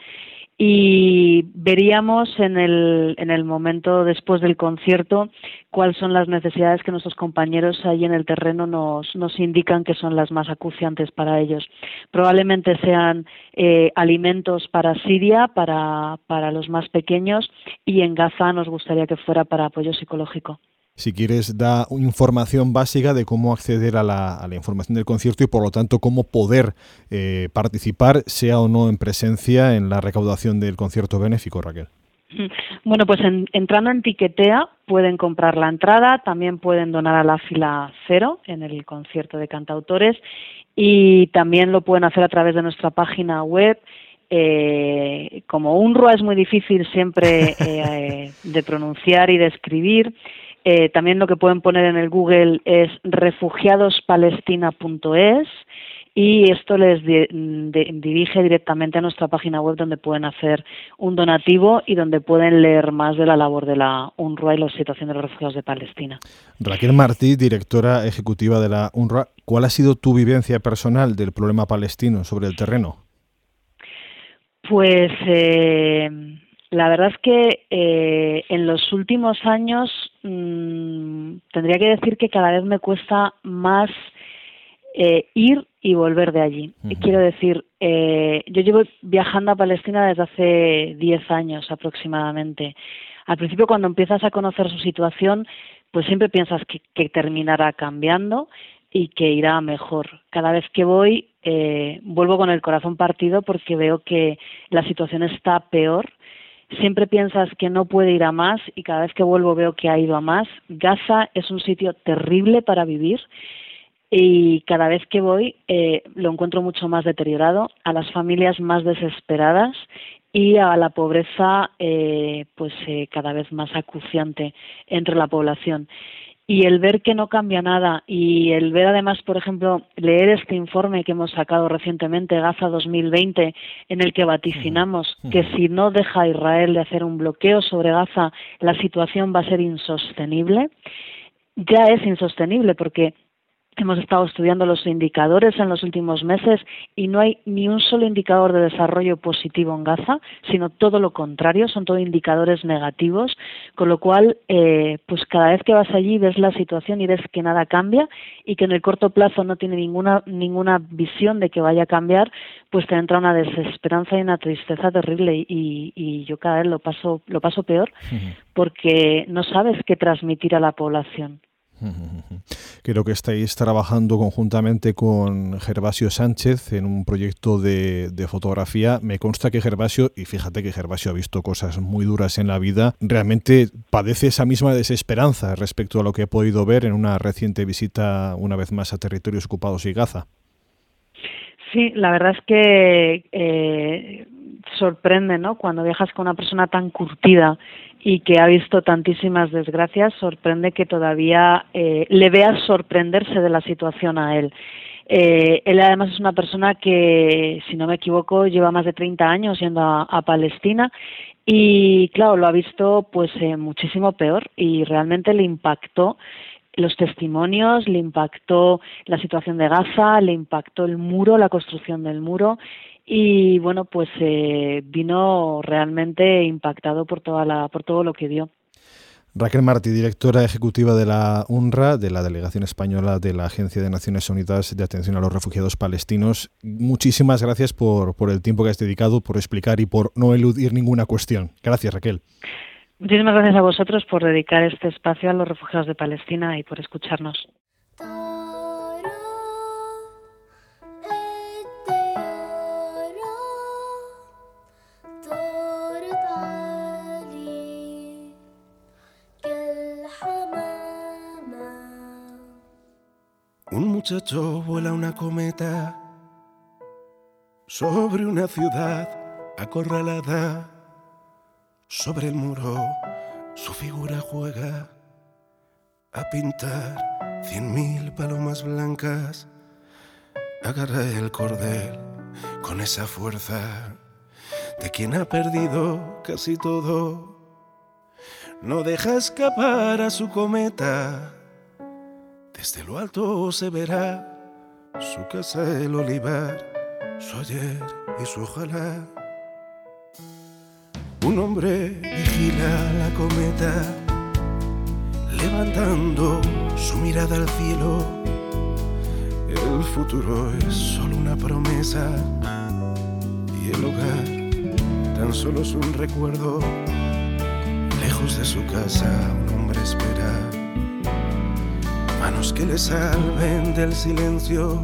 y veríamos en el, en el momento después del concierto cuáles son las necesidades que nuestros compañeros ahí en el terreno nos, nos indican que son las más acuciantes para ellos. Probablemente sean eh, alimentos para Siria, para, para los más pequeños, y en Gaza nos gustaría que fuera para apoyo psicológico. Si quieres, da información básica de cómo acceder a la, a la información del concierto y, por lo tanto, cómo poder eh, participar, sea o no en presencia, en la recaudación del concierto benéfico, Raquel. Bueno, pues entrando en Tiquetea pueden comprar la entrada, también pueden donar a la fila cero en el concierto de cantautores y también lo pueden hacer a través de nuestra página web. Eh, como UNRWA es muy difícil siempre [LAUGHS] eh, de pronunciar y de escribir, eh, también lo que pueden poner en el Google es refugiadospalestina.es y esto les dirige directamente a nuestra página web donde pueden hacer un donativo y donde pueden leer más de la labor de la UNRWA y la situación de los refugiados de Palestina. Raquel Martí, directora ejecutiva de la UNRWA, ¿cuál ha sido tu vivencia personal del problema palestino sobre el terreno? Pues eh, la verdad es que eh, en los últimos años mmm, tendría que decir que cada vez me cuesta más eh, ir y volver de allí. Uh -huh. Quiero decir, eh, yo llevo viajando a Palestina desde hace 10 años aproximadamente. Al principio, cuando empiezas a conocer su situación, pues siempre piensas que, que terminará cambiando y que irá mejor. Cada vez que voy, eh, vuelvo con el corazón partido porque veo que la situación está peor siempre piensas que no puede ir a más y cada vez que vuelvo veo que ha ido a más. Gaza es un sitio terrible para vivir y cada vez que voy eh, lo encuentro mucho más deteriorado, a las familias más desesperadas y a la pobreza eh, pues eh, cada vez más acuciante entre la población y el ver que no cambia nada y el ver además, por ejemplo, leer este informe que hemos sacado recientemente, Gaza 2020, en el que vaticinamos que si no deja Israel de hacer un bloqueo sobre Gaza, la situación va a ser insostenible, ya es insostenible porque Hemos estado estudiando los indicadores en los últimos meses y no hay ni un solo indicador de desarrollo positivo en Gaza, sino todo lo contrario, son todos indicadores negativos, con lo cual, eh, pues cada vez que vas allí ves la situación y ves que nada cambia y que en el corto plazo no tiene ninguna ninguna visión de que vaya a cambiar, pues te entra una desesperanza y una tristeza terrible y, y yo cada vez lo paso lo paso peor porque no sabes qué transmitir a la población. [LAUGHS] Creo que estáis trabajando conjuntamente con Gervasio Sánchez en un proyecto de, de, fotografía. Me consta que Gervasio, y fíjate que Gervasio ha visto cosas muy duras en la vida, realmente padece esa misma desesperanza respecto a lo que he podido ver en una reciente visita una vez más a territorios ocupados y Gaza. Sí, la verdad es que eh, sorprende, ¿no? Cuando viajas con una persona tan curtida y que ha visto tantísimas desgracias, sorprende que todavía eh, le veas sorprenderse de la situación a él. Eh, él además es una persona que, si no me equivoco, lleva más de 30 años yendo a, a Palestina y, claro, lo ha visto pues eh, muchísimo peor y realmente le impactó los testimonios, le impactó la situación de Gaza, le impactó el muro, la construcción del muro y bueno pues eh, vino realmente impactado por toda la por todo lo que vio Raquel Martí, directora ejecutiva de la UNRWA, de la Delegación Española de la Agencia de Naciones Unidas de Atención a los Refugiados Palestinos. Muchísimas gracias por, por el tiempo que has dedicado, por explicar y por no eludir ninguna cuestión. Gracias, Raquel. Muchísimas gracias a vosotros por dedicar este espacio a los refugiados de Palestina y por escucharnos. Muchacho vuela una cometa sobre una ciudad acorralada. Sobre el muro su figura juega a pintar cien mil palomas blancas. Agarra el cordel con esa fuerza de quien ha perdido casi todo. no deja escapar a su cometa. Desde lo alto se verá su casa, el olivar, su ayer y su ojalá. Un hombre vigila la cometa, levantando su mirada al cielo. El futuro es solo una promesa y el hogar tan solo es un recuerdo. Lejos de su casa un hombre espera manos que le salven del silencio.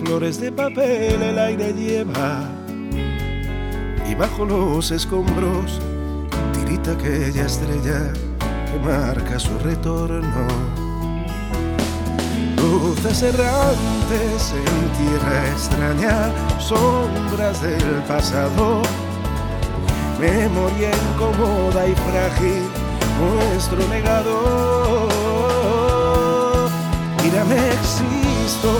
Flores de papel el aire lleva y bajo los escombros tirita aquella estrella que marca su retorno. Luces errantes en tierra extraña, sombras del pasado, memoria incómoda y frágil, nuestro legado. Mírame, existo,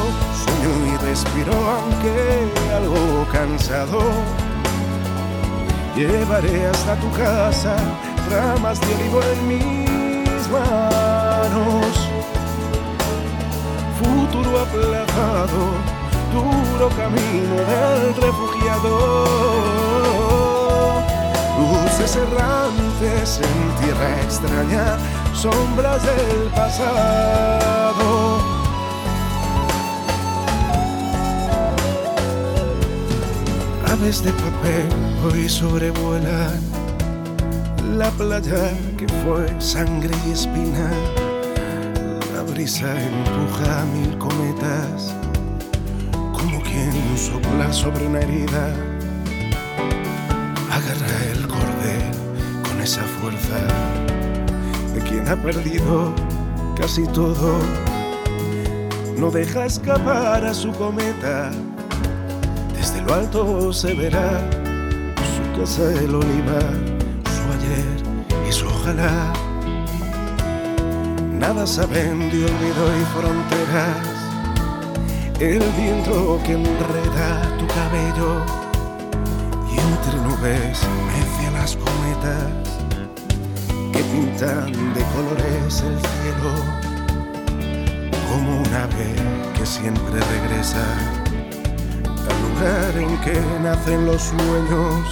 sueño y respiro, aunque algo cansado Llevaré hasta tu casa ramas de olivo en mis manos. Futuro aplazado, duro camino del refugiado. Luces errantes en tierra extraña, sombras del pasado aves de papel hoy sobrevuelan la playa que fue sangre y espina. La brisa empuja mil cometas como quien sopla sobre una herida. Agarra el cordel con esa fuerza de quien ha perdido casi todo. No deja escapar a su cometa lo alto se verá su casa el olivar, su ayer y su ojalá. Nada saben de olvido y fronteras, el viento que enreda tu cabello y entre nubes mecia las cometas pintan de colores el cielo como un ave que siempre regresa lugar en que nacen los sueños.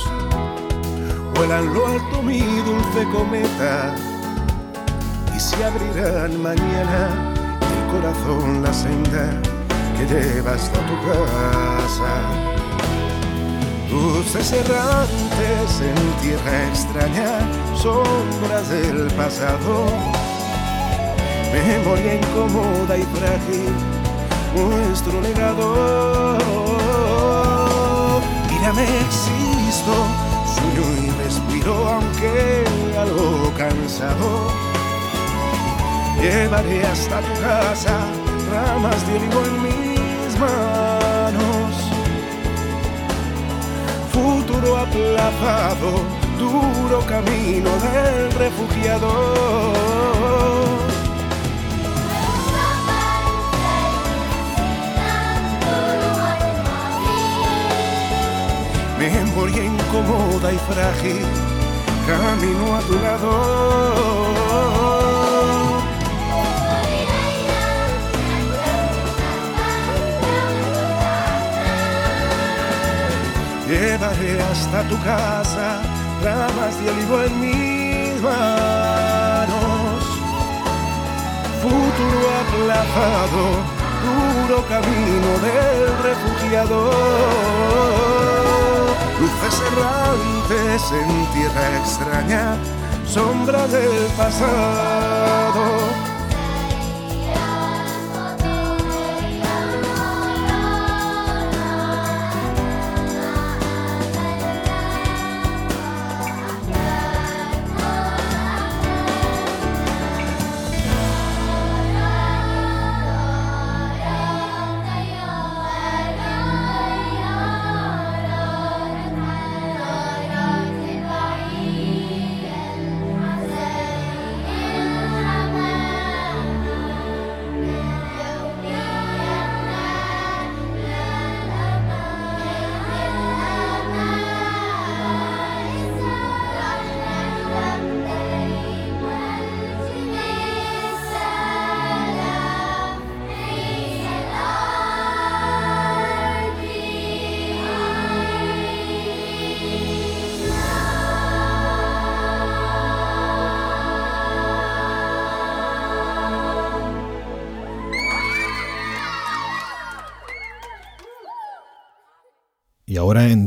Vuelan lo alto mi dulce cometa y se abrirán mañana el corazón la senda que lleva hasta tu casa. Luces errantes en tierra extraña, sombras del pasado, memoria incómoda y frágil, nuestro legado me existo, sueño y respiro aunque algo cansado. Llevaré hasta tu casa ramas de olivo en mis manos. Futuro aplazado, duro camino del refugiado memoria incómoda y frágil, camino a tu lado. Llevaré hasta tu casa ramas de olivo en mis manos. Futuro aplazado, duro camino del refugiado luces errantes en tierra extraña, sombra del pasado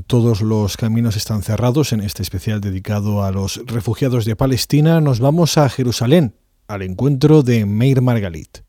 todos los caminos están cerrados. En este especial dedicado a los refugiados de Palestina nos vamos a Jerusalén, al encuentro de Meir Margalit.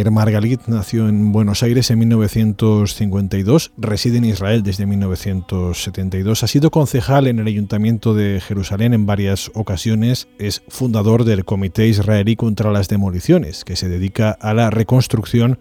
Mir Margalit nació en Buenos Aires en 1952, reside en Israel desde 1972, ha sido concejal en el Ayuntamiento de Jerusalén en varias ocasiones, es fundador del Comité Israelí contra las Demoliciones, que se dedica a la reconstrucción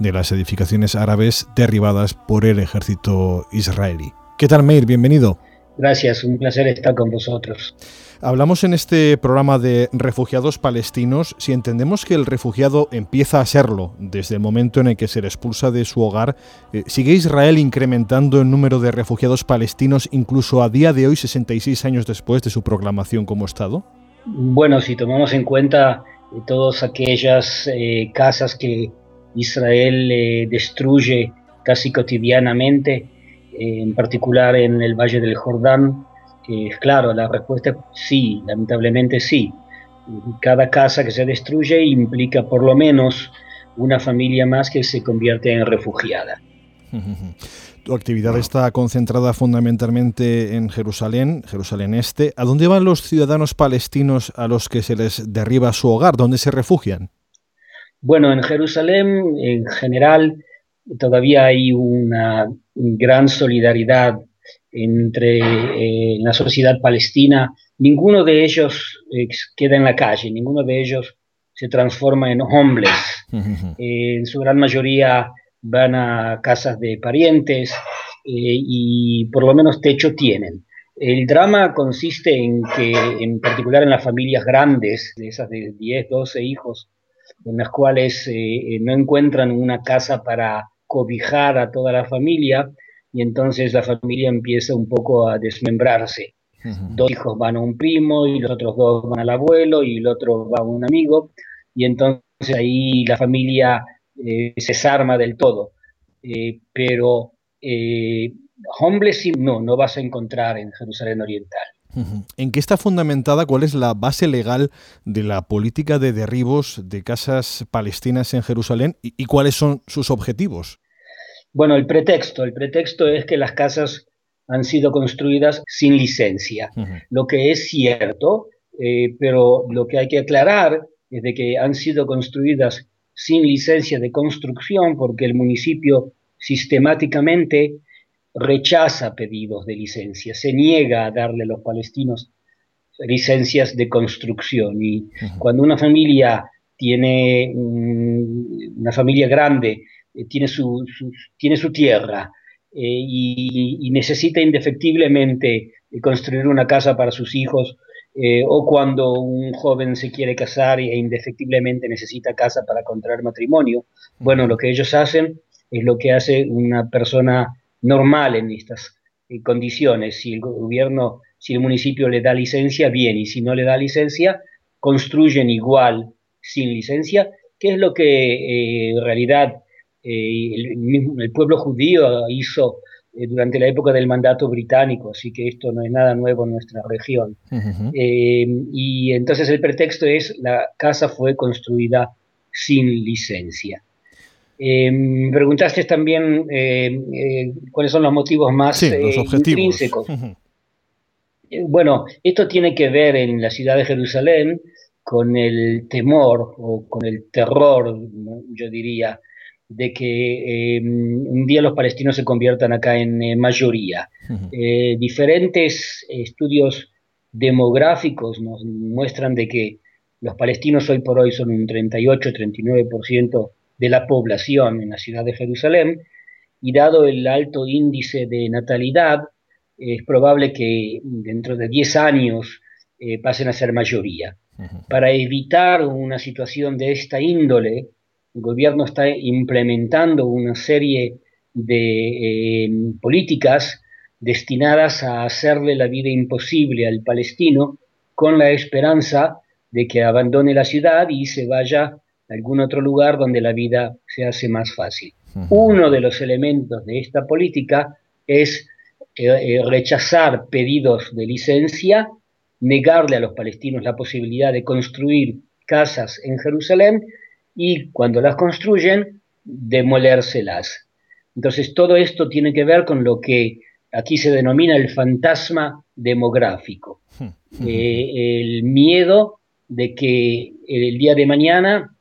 de las edificaciones árabes derribadas por el ejército israelí. ¿Qué tal, Meir? Bienvenido. Gracias, un placer estar con vosotros. Hablamos en este programa de refugiados palestinos. Si entendemos que el refugiado empieza a serlo desde el momento en el que se le expulsa de su hogar, eh, ¿sigue Israel incrementando el número de refugiados palestinos incluso a día de hoy, 66 años después de su proclamación como Estado? Bueno, si tomamos en cuenta eh, todas aquellas eh, casas que Israel destruye casi cotidianamente, en particular en el Valle del Jordán? claro, la respuesta es sí, lamentablemente sí. Cada casa que se destruye implica por lo menos una familia más que se convierte en refugiada. [LAUGHS] Tu actividad está concentrada fundamentalmente en Jerusalén, Jerusalén Este. ¿A dónde van los ciudadanos palestinos a los que se les derriba su hogar? ¿Dónde se refugian? Bueno, en Jerusalén en general todavía hay una gran solidaridad entre eh, la sociedad palestina. Ninguno de ellos eh, queda en la calle, ninguno de ellos se transforma en homeless. Eh, en su gran mayoría van a casas de parientes y por lo menos techo tienen. El drama consiste en que, en particular en las familias grandes, de esas de 10, 12 hijos, en las cuales no encuentran una casa para cobijar a toda la familia y entonces la familia empieza un poco a desmembrarse. Dos hijos van a un primo y los otros dos van al abuelo y el otro va a un amigo y entonces ahí la familia eh, se desarma del todo. Eh, pero eh, homeless no, no vas a encontrar en Jerusalén Oriental. ¿En qué está fundamentada, cuál es la base legal de la política de derribos de casas palestinas en Jerusalén y, cuáles son sus objetivos? Bueno, el pretexto, el pretexto es que las casas han sido construidas sin licencia, lo que es cierto, eh, pero lo que hay que aclarar es de que han sido construidas sin licencia de construcción porque el municipio sistemáticamente rechaza pedidos de licencia, se niega a darle a los palestinos licencias de construcción. Y cuando una familia tiene una familia grande, eh, tiene, su, tiene su tierra eh, y, necesita indefectiblemente construir una casa para sus hijos, eh, o cuando un joven se quiere casar e indefectiblemente necesita casa para contraer matrimonio, bueno, lo que ellos hacen es lo que hace una persona normal en estas eh, condiciones. Si el gobierno, si el municipio le da licencia, bien, y si no le da licencia, construyen igual sin licencia, que es lo que eh, en realidad eh, el, pueblo judío hizo durante la época del mandato británico, así que esto no es nada nuevo en nuestra región. y entonces el pretexto es la casa fue construida sin licencia. Eh, me preguntaste también eh, eh, cuáles son los motivos más intrínsecos. Bueno, esto tiene que ver en la ciudad de Jerusalén con el temor o con el terror, yo diría, de que un día los palestinos se conviertan acá en mayoría. diferentes estudios demográficos nos muestran de que los palestinos hoy por hoy son un 38-39% de la población en la ciudad de Jerusalén y dado el alto índice de natalidad, es probable que dentro de 10 años eh, pasen a ser mayoría. Para evitar una situación de esta índole, el gobierno está implementando una serie de eh, políticas destinadas a hacerle la vida imposible al palestino con la esperanza de que abandone la ciudad y se vaya algún otro lugar donde la vida se hace más fácil. Uno de los elementos de esta política es eh, eh, rechazar pedidos de licencia, negarle a los palestinos la posibilidad de construir casas en Jerusalén y cuando las construyen, demolérselas. Entonces, todo esto tiene que ver con lo que aquí se denomina el fantasma demográfico, eh, el miedo de que el día de mañana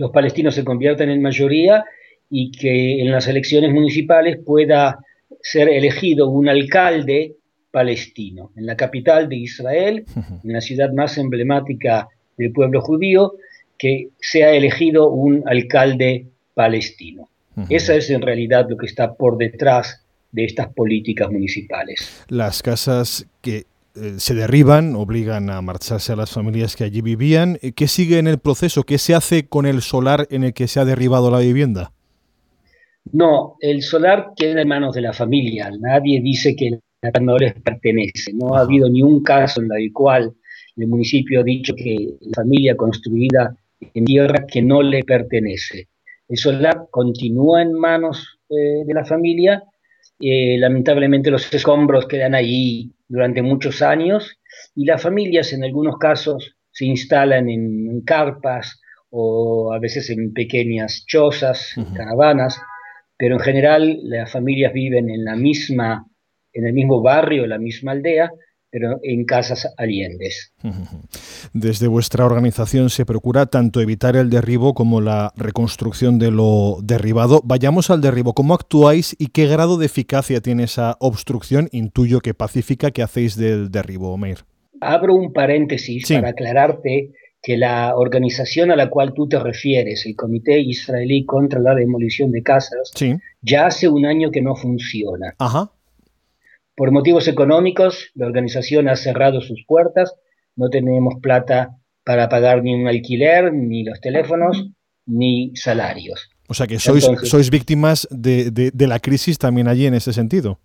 los palestinos se conviertan en mayoría y que en las elecciones municipales pueda ser elegido un alcalde palestino en la capital de Israel, [LAUGHS] en la ciudad más emblemática del pueblo judío, que sea elegido un alcalde palestino. Esa es en realidad lo que está por detrás de estas políticas municipales. Las casas que eh, se derriban, obligan a marcharse a las familias que allí vivían. Eh, ¿Qué sigue en el proceso? ¿Qué se hace con el solar en el que se ha derribado la vivienda? No, el solar queda en manos de la familia. Nadie dice que no les pertenece. No ha habido ni un caso en el cual el municipio ha dicho que la familia construida en tierra que no le pertenece. El solar continúa en manos eh, de la familia. Eh, lamentablemente los escombros quedan allí durante muchos años y las familias en algunos casos se instalan en, carpas o a veces en pequeñas chozas, caravanas, pero en general las familias viven en la misma en el mismo barrio, la misma aldea, pero en casas aliendes. Desde vuestra organización se procura tanto evitar el derribo como la reconstrucción de lo derribado. Vayamos al derribo. ¿Cómo actuáis y qué grado de eficacia tiene esa obstrucción, intuyo que pacífica, que hacéis del derribo, Meir? Abro un paréntesis para aclararte que la organización a la cual tú te refieres, el Comité Israelí contra la Demolición de Casas, ya hace un año que no funciona. Ajá. Por motivos económicos, la organización ha cerrado sus puertas, no tenemos plata para pagar ni un alquiler, ni los teléfonos, ni salarios. O sea que sois, sois víctimas de, de la crisis también allí en ese sentido.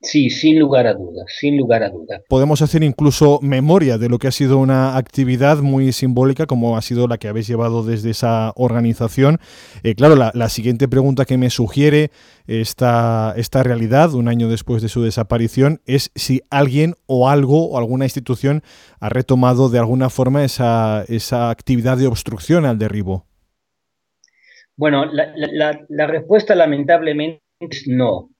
Sí, sin lugar a dudas, sin lugar a dudas. Podemos hacer incluso memoria de lo que ha sido una actividad muy simbólica como ha sido la que habéis llevado desde esa organización. Eh, claro, la, siguiente pregunta que me sugiere esta, esta realidad, un año después de su desaparición, es si alguien o algo o alguna institución ha retomado de alguna forma esa, esa actividad de obstrucción al derribo. Bueno, la, la respuesta lamentablemente es no.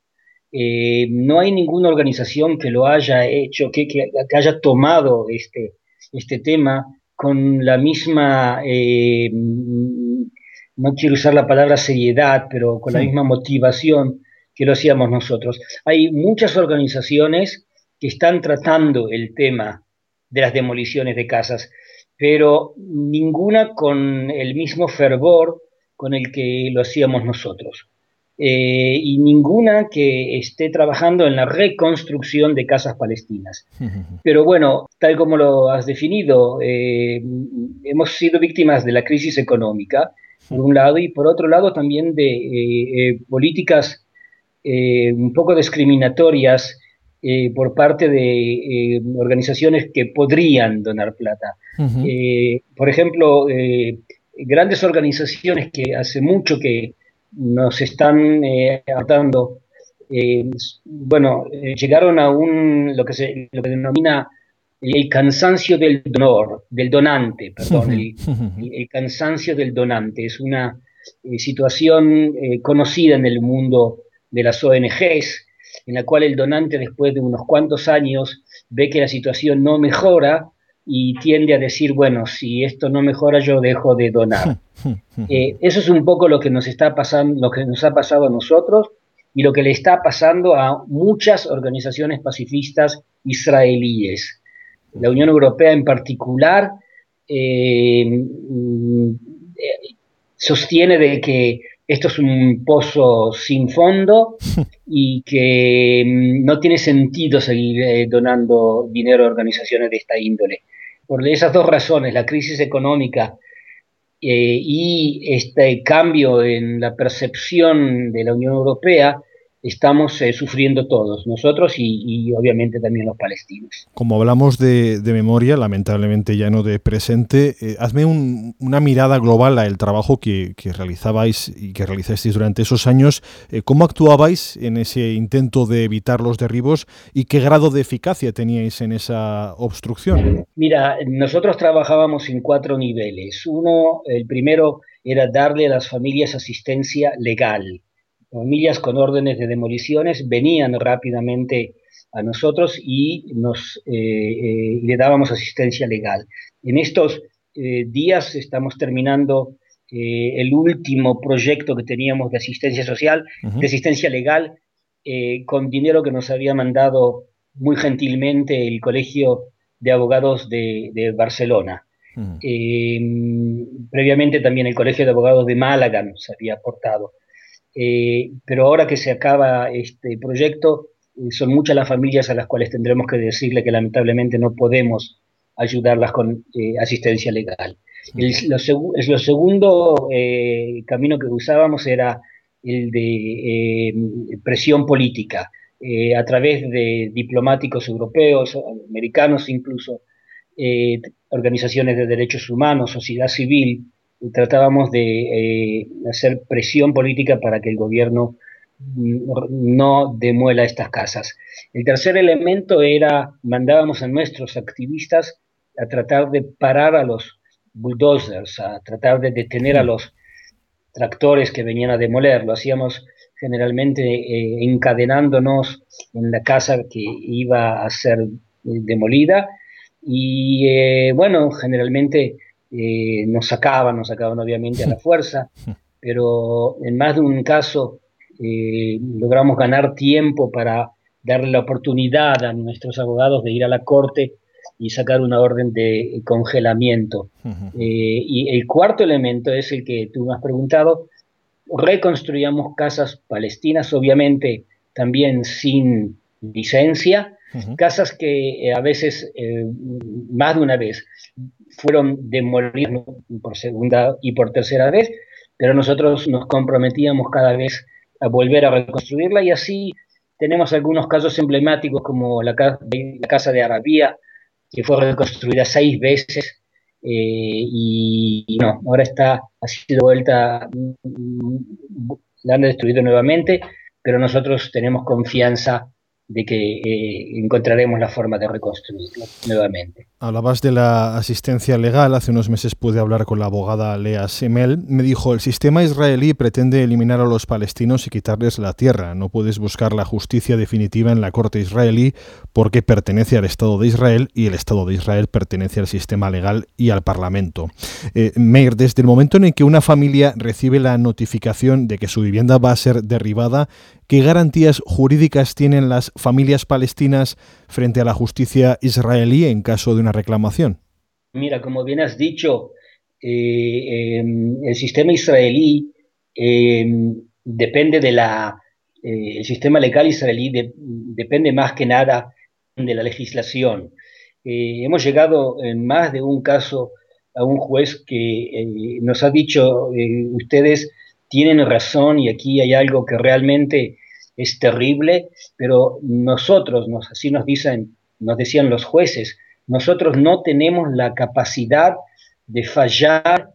Eh, no hay ninguna organización que lo haya hecho, que, haya tomado este, este tema con la misma, eh, no quiero usar la palabra seriedad, pero con la misma motivación que lo hacíamos nosotros. Hay muchas organizaciones que están tratando el tema de las demoliciones de casas, pero ninguna con el mismo fervor con el que lo hacíamos nosotros. Eh, y ninguna que esté trabajando en la reconstrucción de casas palestinas. [LAUGHS] Pero bueno, tal como lo has definido, eh, hemos sido víctimas de la crisis económica, por un lado, y por otro lado también de eh, políticas un poco discriminatorias por parte de organizaciones que podrían donar plata. por ejemplo, grandes organizaciones que hace mucho que nos están eh, eh bueno, eh, llegaron a un, lo que se lo que denomina el cansancio del donor, del donante, perdón, [LAUGHS] el, cansancio del donante. Es una eh, situación conocida en el mundo de las ONGs, en la cual el donante después de unos cuantos años ve que la situación no mejora y tiende a decir, bueno, si esto no mejora yo dejo de donar. [LAUGHS] Eh, eso es un poco lo que nos está pasando, lo que nos ha pasado a nosotros y lo que le está pasando a muchas organizaciones pacifistas israelíes. La Unión Europea en particular eh, mm, eh, sostiene de que esto es un pozo sin fondo y que mm, no tiene sentido seguir donando dinero a organizaciones de esta índole por esas dos razones, la crisis económica y este cambio en la percepción de la Unión Europea estamos eh, sufriendo todos, nosotros y, obviamente también los palestinos. Como hablamos de, memoria, lamentablemente ya no de presente, eh, hazme una mirada global al trabajo que, realizabais y que realizasteis durante esos años. Eh, ¿Cómo actuabais en ese intento de evitar los derribos y qué grado de eficacia teníais en esa obstrucción? Mira, nosotros trabajábamos en cuatro niveles. Uno, el primero era darle a las familias asistencia legal familias con órdenes de demoliciones venían rápidamente a nosotros y nos eh, eh, le dábamos asistencia legal. En estos eh, días estamos terminando el último proyecto que teníamos de asistencia social, de asistencia legal, con dinero que nos había mandado muy gentilmente el Colegio de Abogados de, Barcelona. previamente también el Colegio de Abogados de Málaga nos había aportado. Eh, pero ahora que se acaba este proyecto, eh, son muchas las familias a las cuales tendremos que decirle que lamentablemente no podemos ayudarlas con eh, asistencia legal. El, lo, segundo camino que usábamos era el de presión política, a través de diplomáticos europeos, americanos incluso, organizaciones de derechos humanos, sociedad civil, tratábamos de eh, hacer presión política para que el gobierno no demuela estas casas. El tercer elemento era, mandábamos a nuestros activistas a tratar de parar a los bulldozers, a tratar de detener a los tractores que venían a demoler. Lo hacíamos generalmente eh, encadenándonos en la casa que iba a ser eh, demolida y bueno, generalmente eh, nos sacaban, nos sacaban obviamente a la [LAUGHS] fuerza, pero en más de un caso eh, logramos ganar tiempo para darle la oportunidad a nuestros abogados de ir a la corte y sacar una orden de congelamiento. Eh, y el cuarto elemento es el que tú me has preguntado, reconstruíamos casas palestinas, obviamente también sin licencia, casas que a veces, más de una vez, fueron demolidos por segunda y por tercera vez, pero nosotros nos comprometíamos cada vez a volver a reconstruirla y así tenemos algunos casos emblemáticos como la, Casa de Arabía, que fue reconstruida seis veces eh, y, no, ahora está, ha sido vuelta, la han destruido nuevamente, pero nosotros tenemos confianza de que eh, encontraremos la forma de reconstruirlo nuevamente. Hablabas de la asistencia legal. Hace unos meses pude hablar con la abogada Lea Semel. Me dijo, el sistema israelí pretende eliminar a los palestinos y quitarles la tierra. No puedes buscar la justicia definitiva en la corte israelí porque pertenece al Estado de Israel y el Estado de Israel pertenece al sistema legal y al Parlamento. Eh, Meir, desde el momento en el que una familia recibe la notificación de que su vivienda va a ser derribada, ¿Qué garantías jurídicas tienen las familias palestinas frente a la justicia israelí en caso de una reclamación? Mira, como bien has dicho, eh, em, el sistema israelí em, depende de la... Eh, el sistema legal israelí depende más que nada de la legislación. Eh, hemos llegado en más de un caso a un juez que nos ha dicho, ustedes tienen razón y aquí hay algo que realmente es terrible, pero nosotros, nos, así nos dicen, nos decían los jueces, nosotros no tenemos la capacidad de fallar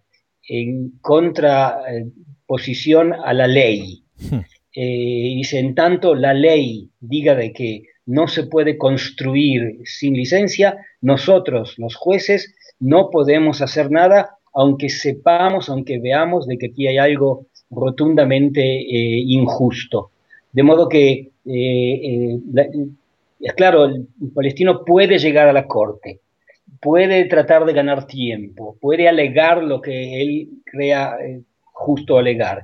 en contraposición a la ley. Hmm. Eh, dice, en tanto la ley diga de que no se puede construir sin licencia, nosotros, los jueces, no podemos hacer nada, aunque sepamos, aunque veamos de que aquí hay algo rotundamente eh, injusto. De modo que, eh, eh, es claro, el, palestino puede llegar a la corte, puede tratar de ganar tiempo, puede alegar lo que él crea justo alegar,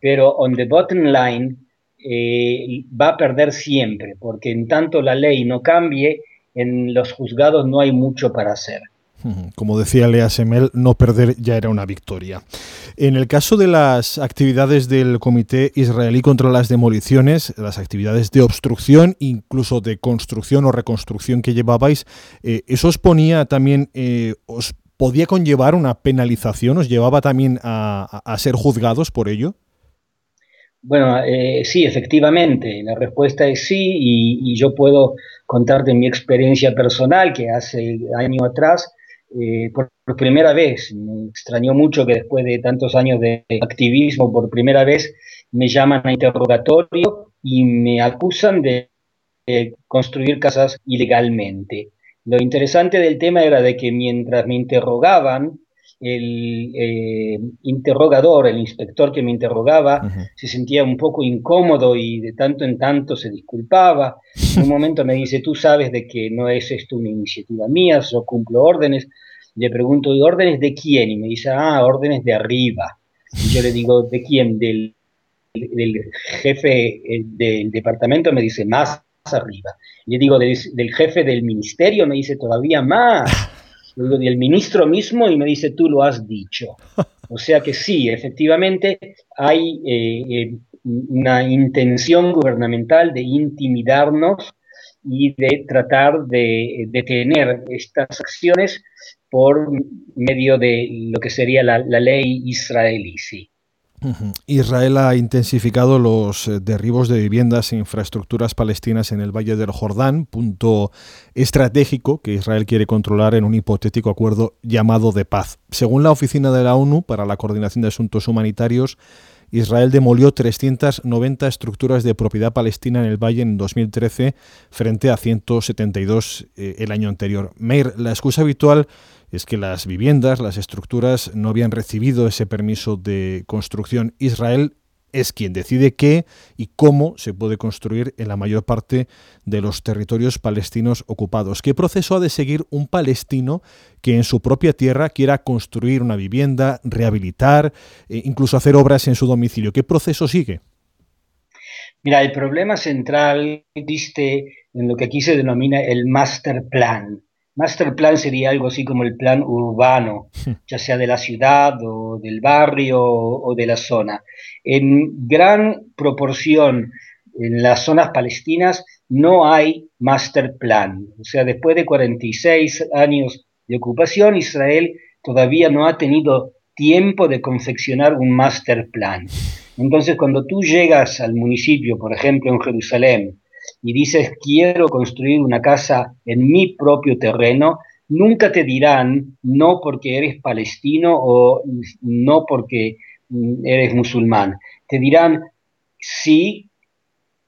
pero on the bottom line va a perder siempre, porque en tanto la ley no cambie, en los juzgados no hay mucho para hacer. Como decía Lea Semel, no perder ya era una victoria. En el caso de las actividades del Comité Israelí contra las Demoliciones, las actividades de obstrucción, incluso de construcción o reconstrucción que llevabais, eh, ¿eso os ponía también, eh, os podía conllevar una penalización? ¿Os llevaba también a, ser juzgados por ello? Bueno, eh, sí, efectivamente, la respuesta es sí y, yo puedo contarte mi experiencia personal que hace año atrás, eh, por, primera vez, me extrañó mucho que después de tantos años de activismo, por primera vez me llaman a interrogatorio y me acusan de construir casas ilegalmente. Lo interesante del tema era de que mientras me interrogaban, el eh, interrogador, el inspector que me interrogaba, se sentía un poco incómodo y de tanto en tanto se disculpaba. En un momento me dice, tú sabes de que no es esto una iniciativa mía, yo cumplo órdenes. Le pregunto, ¿y órdenes de quién? Y me dice, ah, órdenes de arriba. Y yo le digo, ¿de quién? Del, del jefe eh, del departamento, me dice, más arriba. Le digo, del, jefe del ministerio, me dice todavía más. Digo, del ministro mismo y me dice, tú lo has dicho. [LAUGHS] O sea que sí, efectivamente hay eh, eh, una intención gubernamental de intimidarnos y de tratar de detener estas acciones por medio de lo que sería la, la ley israelí. Sí. Israel ha intensificado los eh, derribos de viviendas e infraestructuras palestinas en el Valle del Jordán, punto estratégico que Israel quiere controlar en un hipotético acuerdo llamado de paz. Según la Oficina de la ONU para la Coordinación de Asuntos Humanitarios, Israel demolió 390 estructuras de propiedad palestina en el valle en 2013 frente a 172 eh, el año anterior. Meir, la excusa habitual es que las viviendas, las estructuras no habían recibido ese permiso de construcción. Israel es quien decide qué y cómo se puede construir en la mayor parte de los territorios palestinos ocupados. ¿Qué proceso ha de seguir un palestino que en su propia tierra quiera construir una vivienda, rehabilitar, e incluso hacer obras en su domicilio? ¿Qué proceso sigue? Mira, el problema central existe en lo que aquí se denomina el master plan. Master plan sería algo así como el plan urbano, ya sea de la ciudad o del barrio o de la zona. En gran proporción en las zonas palestinas no hay master plan. O sea, después de 46 años de ocupación, Israel todavía no ha tenido tiempo de confeccionar un master plan. Entonces, cuando tú llegas al municipio, por ejemplo, en Jerusalén, y dices quiero construir una casa en mi propio terreno, nunca te dirán no porque eres palestino o no porque mm, eres musulmán. Te dirán sí,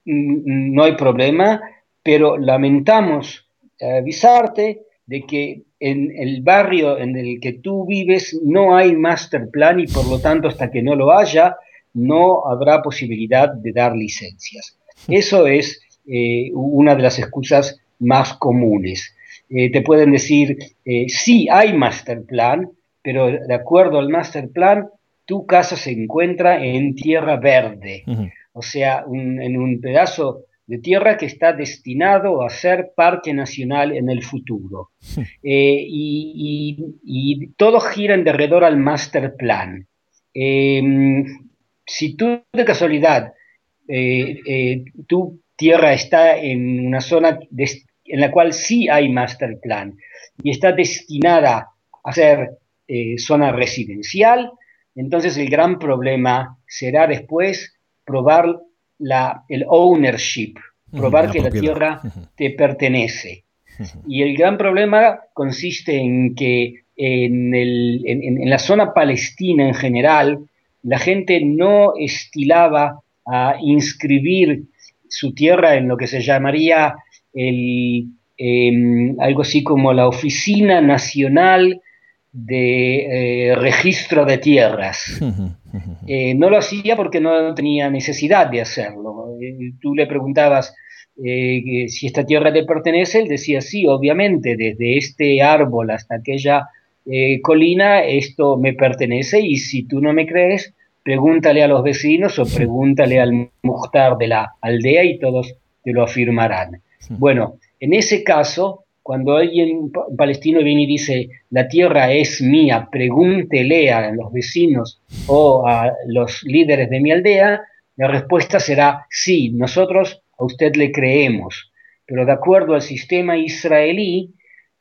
mm, no hay problema, pero lamentamos avisarte de que en el barrio en el que tú vives no hay master plan y por lo tanto hasta que no lo haya no habrá posibilidad de dar licencias. Eso es eh, una de las excusas más comunes. Eh, te pueden decir, eh, sí hay master plan, pero de acuerdo al master plan, tu casa se encuentra en tierra verde, o sea, en un pedazo de tierra que está destinado a ser parque nacional en el futuro. y, todo gira en derredor al master plan. Em, si tú de casualidad, tú tierra está en una zona en la cual sí hay master plan y está destinada a ser eh, zona residencial, entonces el gran problema será después probar la, el ownership, probar que la tierra te pertenece. Y el gran problema consiste en que en, en, la zona palestina en general, la gente no estilaba a inscribir su tierra en lo que se llamaría el, em, algo así como la Oficina Nacional de eh, Registro de Tierras. [LAUGHS] Eh, no lo hacía porque no tenía necesidad de hacerlo. Eh, tú le preguntabas si esta tierra te pertenece, él decía sí, obviamente, desde este árbol hasta aquella colina, esto me pertenece y si tú no me crees, pregúntale a los vecinos o pregúntale al muhtar de la aldea y todos te lo afirmarán. Bueno, en ese caso, cuando alguien palestino viene y dice, la tierra es mía, pregúntele a los vecinos o a los líderes de mi aldea, la respuesta será, sí, nosotros a usted le creemos, pero de acuerdo al sistema israelí,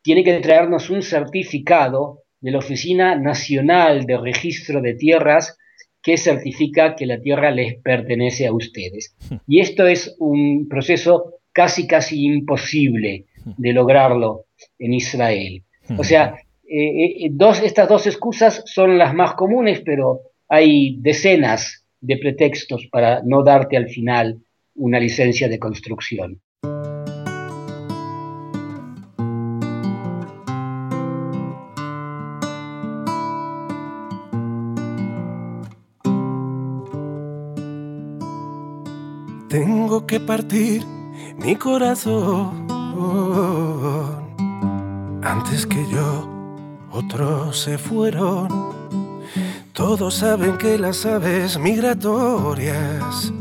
tiene que traernos un certificado de la Oficina Nacional de Registro de Tierras que certifica que la tierra les pertenece a ustedes. Y esto es un proceso casi, casi imposible de lograrlo en Israel. O sea, eh, eh, dos, estas dos excusas son las más comunes, pero hay decenas de pretextos para no darte al final una licencia de construcción. Que partir mi corazón antes que yo otros se fueron. Todos saben que las aves migratorias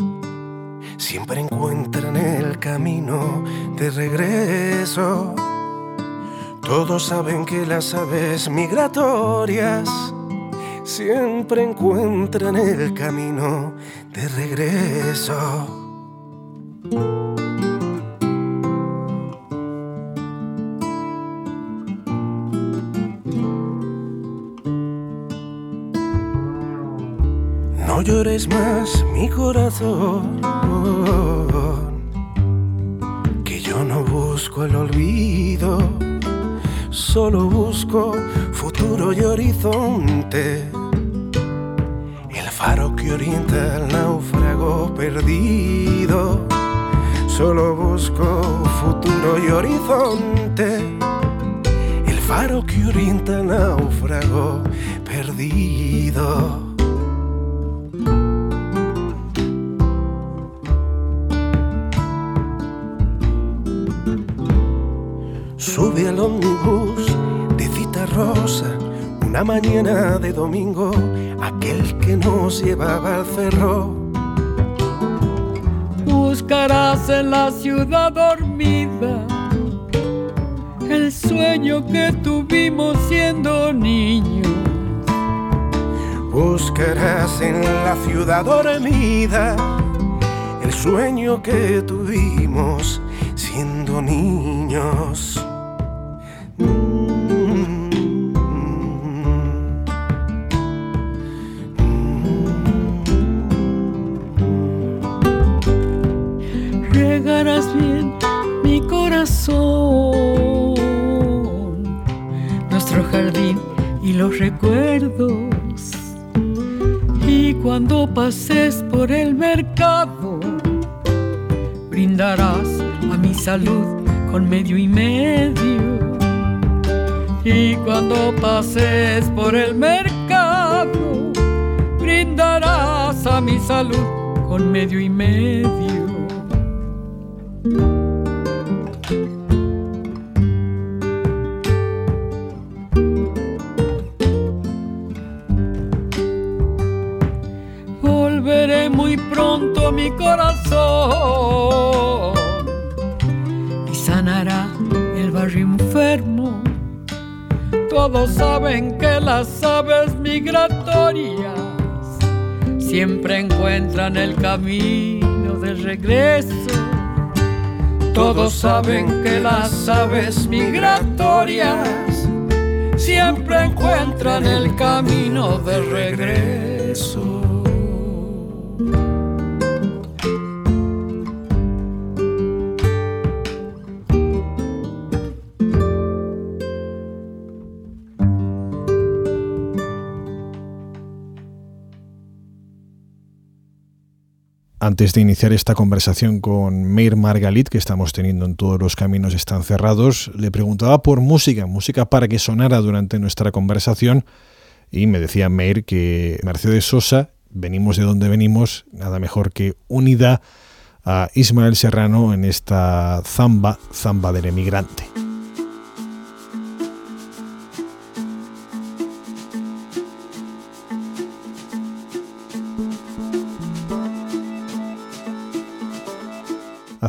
siempre encuentran el camino de regreso. Todos saben que las aves migratorias siempre encuentran el camino de regreso. No llores más mi corazón, que yo no busco el olvido, solo busco futuro y horizonte. El faro que orienta al náufrago perdido, solo busco futuro y horizonte. El faro que orienta náufrago perdido. Sube al ómnibus de cita rosa, una mañana de domingo, aquel que nos llevaba al cerro. Buscarás en la ciudad dormida el sueño que tuvimos siendo niños. Buscarás en la ciudad dormida el sueño que tuvimos siendo niños. Aves migratorias siempre encuentran el camino de regreso. Antes de iniciar esta conversación con Meir Margalit, que estamos teniendo en todos los caminos están cerrados, le preguntaba por música, música para que sonara durante nuestra conversación, y me decía Meir que Mercedes Sosa, venimos de donde venimos, nada mejor que unida a Ismael Serrano en esta zamba, zamba del emigrante.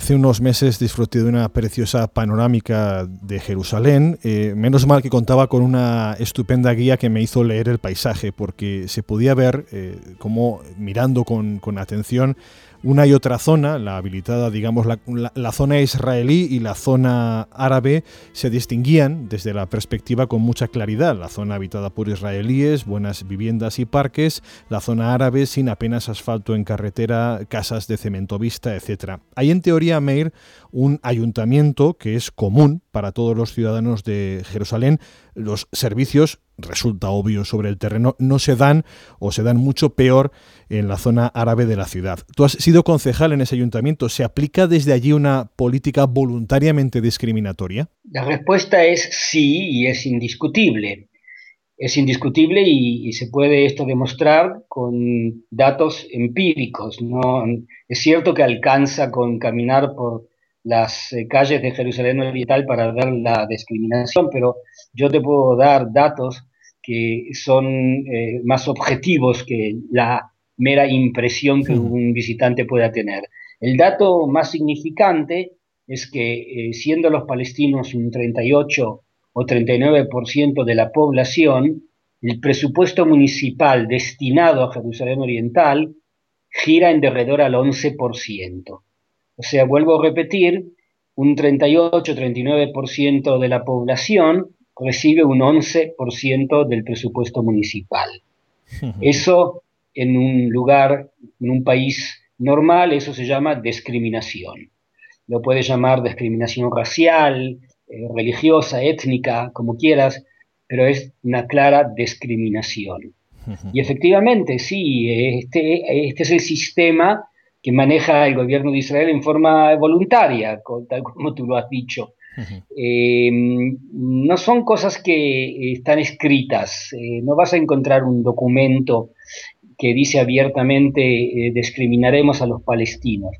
Hace unos meses disfruté de una preciosa panorámica de Jerusalén. Eh, menos mal que contaba con una estupenda guía que me hizo leer el paisaje, porque se podía ver eh, como mirando con, atención una y otra zona, la habilitada, digamos, la, zona israelí y la zona árabe, se distinguían desde la perspectiva con mucha claridad. La zona habitada por israelíes, buenas viviendas y parques, la zona árabe sin apenas asfalto en carretera, casas de cemento vista, etc. Hay en teoría, Meir, un ayuntamiento que es común para todos los ciudadanos de Jerusalén. Los servicios resulta obvio sobre el terreno, no se dan o se dan mucho peor en la zona árabe de la ciudad. Tú has sido concejal en ese ayuntamiento. ¿Se aplica desde allí una política voluntariamente discriminatoria? La respuesta es sí y es indiscutible. Es indiscutible y, se puede esto demostrar con datos empíricos. ¿no? Es cierto que alcanza con caminar por las eh, calles de Jerusalén Oriental para ver la discriminación, pero yo te puedo dar datos que son eh, más objetivos que la mera impresión que un visitante pueda tener. El dato más significante es que eh, siendo los palestinos un 38 o 39% de la población, el presupuesto municipal destinado a Jerusalén Oriental gira en derredor al 11%. O sea, vuelvo a repetir, un 38-39% de la población recibe un 11% del presupuesto municipal. [LAUGHS] Eso en un lugar, en un país normal, eso se llama discriminación. Lo puedes llamar discriminación racial, eh, religiosa, étnica, como quieras, pero es una clara discriminación. [LAUGHS] Y efectivamente, sí, este, este es el sistema que maneja el gobierno de Israel en forma voluntaria, tal como tú lo has dicho. Em, no son cosas que están escritas, eh, no vas a encontrar un documento que dice abiertamente eh, discriminaremos a los palestinos,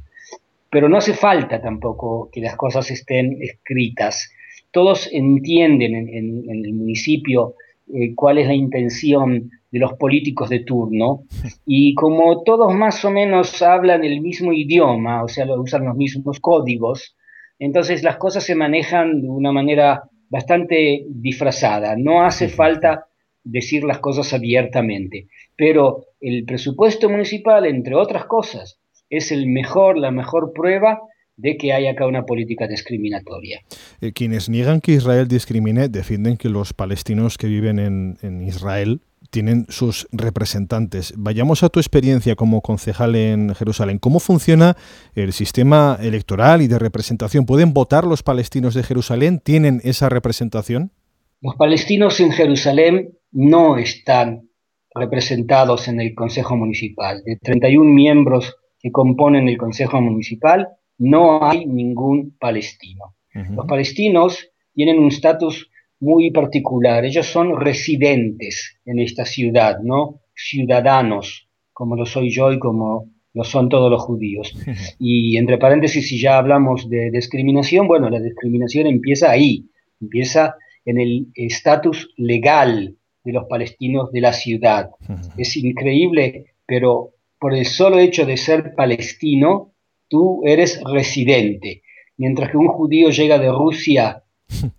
pero no hace falta tampoco que las cosas estén escritas. Todos entienden en, el municipio eh, cuál es la intención de los políticos de turno y como todos más o menos hablan el mismo idioma, o sea, usan los mismos códigos, entonces las cosas se manejan de una manera bastante disfrazada. No hace falta decir las cosas abiertamente, pero el presupuesto municipal, entre otras cosas, es el mejor, la mejor prueba de que hay acá una política discriminatoria. Eh, quienes niegan que Israel discrimine defienden que los palestinos que viven en, en Israel tienen sus representantes. Vayamos a tu experiencia como concejal en Jerusalén. ¿Cómo funciona el sistema electoral y de representación? ¿Pueden votar los palestinos de Jerusalén? ¿Tienen esa representación? Los palestinos en Jerusalén no están representados en el Consejo Municipal. De 31 miembros que componen el Consejo Municipal, no hay ningún palestino. Los palestinos tienen un estatus muy particular. Ellos son residentes en esta ciudad, ¿no? Ciudadanos, como lo soy yo y como lo son todos los judíos. [LAUGHS] Y entre paréntesis, si ya hablamos de discriminación, bueno, la discriminación empieza ahí, empieza en el estatus legal de los palestinos de la ciudad. [LAUGHS] Es increíble, pero por el solo hecho de ser palestino, tú eres residente. Mientras que un judío llega de Rusia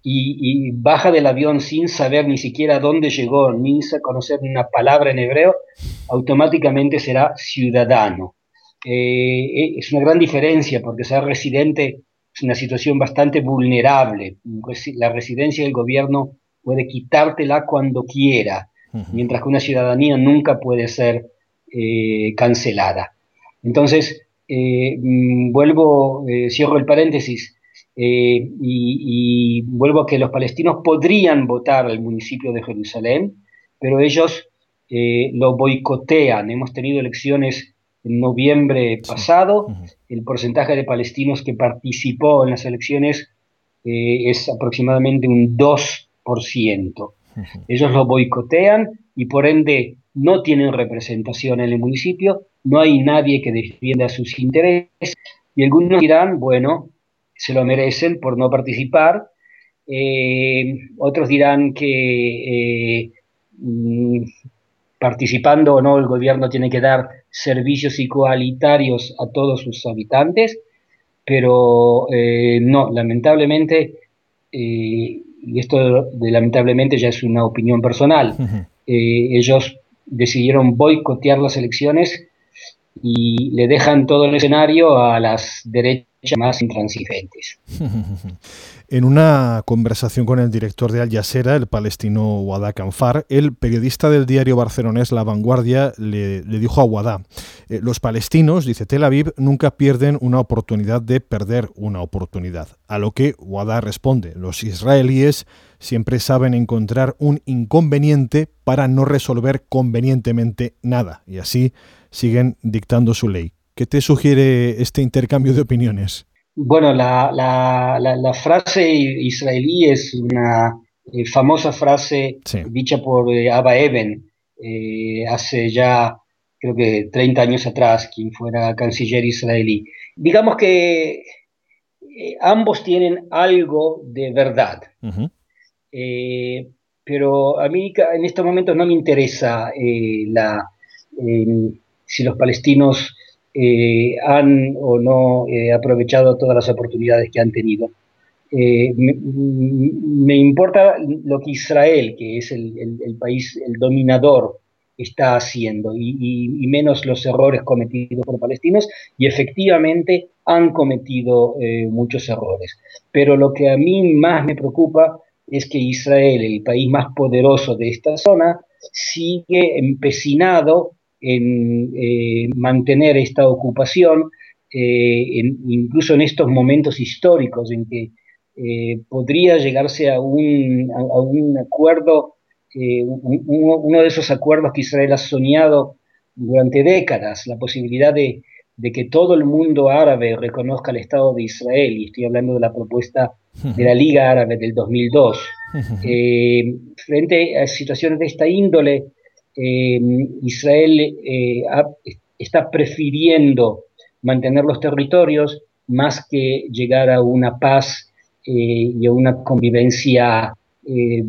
y, baja del avión sin saber ni siquiera dónde llegó, ni conocer una palabra en hebreo, automáticamente será ciudadano. Eh, eh, es una gran diferencia porque ser residente es una situación bastante vulnerable. La residencia del gobierno puede quitártela cuando quiera, mientras que una ciudadanía nunca puede ser eh, cancelada. Entonces, mm, vuelvo, cierro el paréntesis, eh, y, vuelvo a que los palestinos podrían votar al municipio de Jerusalén, pero ellos eh, lo boicotean. Hemos tenido elecciones en noviembre pasado, el porcentaje de palestinos que participó en las elecciones eh, es aproximadamente un 2%. Ellos lo boicotean y por ende no tienen representación en el municipio, no hay nadie que defienda sus intereses. Y algunos dirán, bueno, se lo merecen por no participar. Eh, otros dirán que eh, mm, participando o no el gobierno tiene que dar servicios igualitarios a todos sus habitantes, pero eh, no, lamentablemente, y esto de, lamentablemente ya es una opinión personal, ellos decidieron boicotear las elecciones y le dejan todo el escenario a las derechas más intransigentes. [LAUGHS] En una conversación con el director de Al Jazeera, el palestino Wada Kanfar, el periodista del diario barcelonés La Vanguardia le, dijo a Wada, eh, los palestinos, dice Tel Aviv, nunca pierden una oportunidad de perder una oportunidad. A lo que Wada responde, los israelíes siempre saben encontrar un inconveniente para no resolver convenientemente nada, y así siguen dictando su ley. ¿Qué te sugiere este intercambio de opiniones? Bueno, la, la, frase israelí es una eh, famosa frase dicha por eh, Abba Eben eh, hace ya creo que 30 años atrás, quien fuera canciller israelí. Digamos que ambos tienen algo de verdad, pero a mí en estos momentos no me interesa la, si los palestinos eh, han o no eh, aprovechado todas las oportunidades que han tenido. Eh, me, importa lo que Israel, que es el, país, el dominador, está haciendo y, menos los errores cometidos por palestinos y efectivamente han cometido muchos errores. Pero lo que a mí más me preocupa es que Israel, el país más poderoso de esta zona, sigue empecinado en eh, mantener esta ocupación, eh, incluso en estos momentos históricos en que eh, podría llegarse a un, a, un acuerdo, uno de esos acuerdos que Israel ha soñado durante décadas, la posibilidad de, de, que todo el mundo árabe reconozca el Estado de Israel, y estoy hablando de la propuesta de la Liga Árabe del 2002. frente a situaciones de esta índole, Em, Israel eh, está prefiriendo mantener los territorios más que llegar a una paz eh, y a una convivencia eh,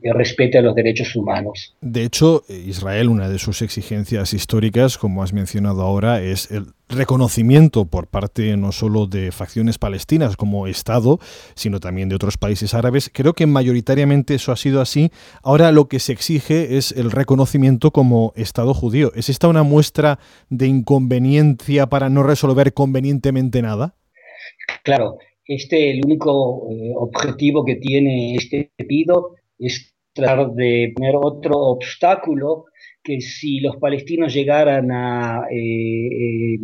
que respete a los derechos humanos. De hecho, Israel, una de sus exigencias históricas, como has mencionado ahora, es el reconocimiento por parte no solo de facciones palestinas como Estado, sino también de otros países árabes. Creo que mayoritariamente eso ha sido así. Ahora lo que se exige es el reconocimiento como Estado judío. ¿Es esta una muestra de inconveniencia para no resolver convenientemente nada? Claro, este, el único eh, objetivo que tiene este pedido es tratar de poner otro obstáculo que si los palestinos llegaran a, eh, eh,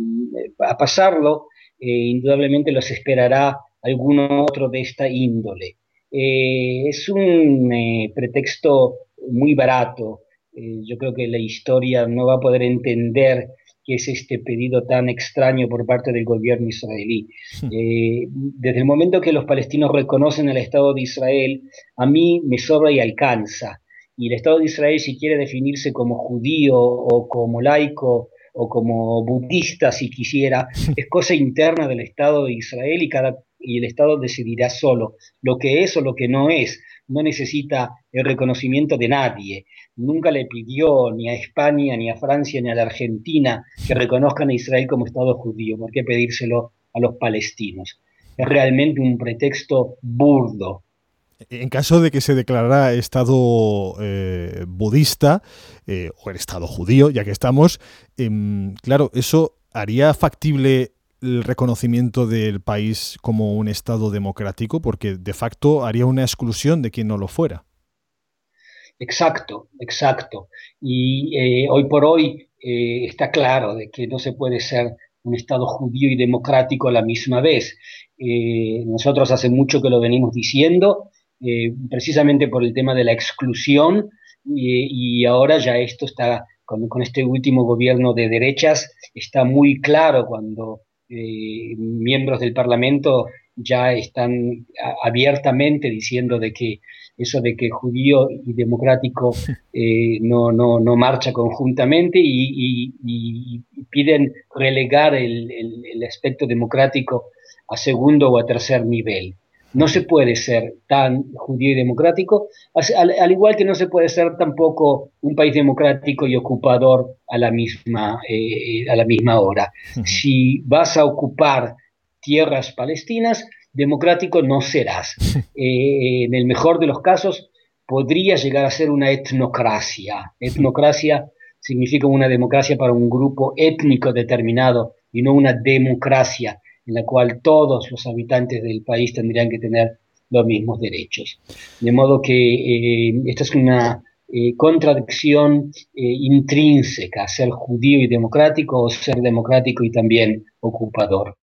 a pasarlo, indudablemente los esperará alguno otro de esta índole. es un pretexto muy barato. yo creo que la historia no va a poder entender que es este pedido tan extraño por parte del gobierno israelí. Hmm. Eh, desde el momento que los palestinos reconocen el Estado de Israel, a mí me sobra y alcanza. Y el Estado de Israel, si quiere definirse como judío o como laico o como budista, si quisiera, es cosa interna del Estado de Israel y, cada, y el Estado decidirá solo lo que es o lo que no es. No necesita el reconocimiento de nadie nunca le pidió ni a España, ni a Francia, ni a la Argentina que reconozcan a Israel como Estado judío. ¿Por qué pedírselo a los palestinos? Es realmente un pretexto burdo. En caso de que se declarara Estado eh, budista eh, o el Estado judío, ya que estamos, em, claro, eso haría factible el reconocimiento del país como un Estado democrático, porque de facto haría una exclusión de quien no lo fuera. Exacto, exacto. Y eh, hoy por hoy eh, está claro de que no se puede ser un Estado judío y democrático a la misma vez. Eh, nosotros hace mucho que lo venimos diciendo, precisamente por el tema de la exclusión, y, ahora ya esto está, con, con, este último gobierno de derechas, está muy claro cuando miembros del Parlamento ya están abiertamente diciendo de que eso de que judío y democrático [LAUGHS] eh, no, no, no, marcha conjuntamente y, piden relegar el, aspecto democrático a segundo o a tercer nivel. No se puede ser tan judío y democrático, al, igual que no se puede ser tampoco un país democrático y ocupador a la misma, eh, a la misma hora. Si vas a ocupar tierras palestinas, democrático no serás. [LAUGHS] Eh, en el mejor de los casos, podría llegar a ser una etnocracia. Etnocracia significa una democracia para un grupo étnico determinado y no una democracia en la cual todos los habitantes del país tendrían que tener los mismos derechos. De modo que eh, esta es una eh, contradicción eh, intrínseca, ser judío y democrático o ser democrático y también ocupador.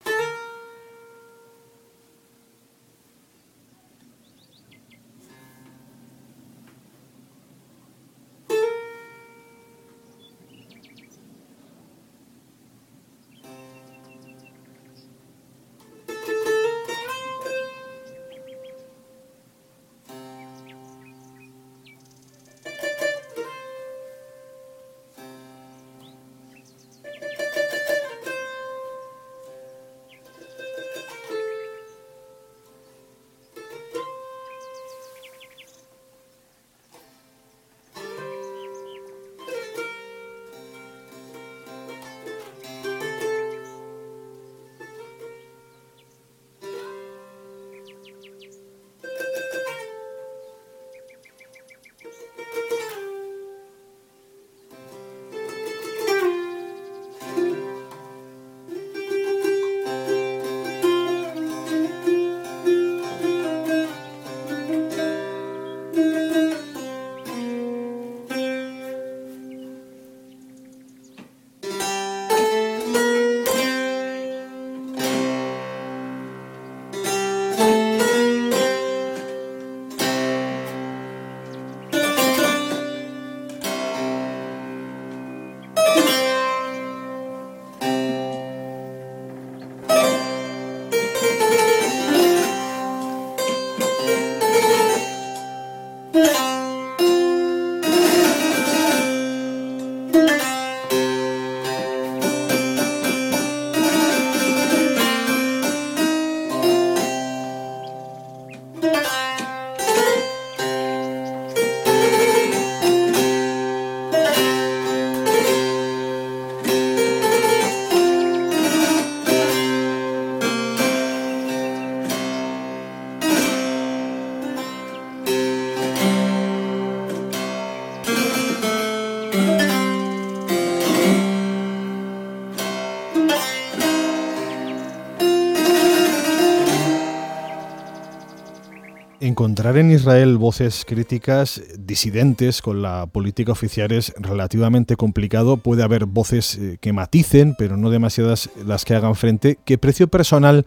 Encontrar en Israel voces críticas disidentes con la política oficial es relativamente complicado. Puede haber voces eh, que maticen, pero no demasiadas las que hagan frente. ¿Qué precio personal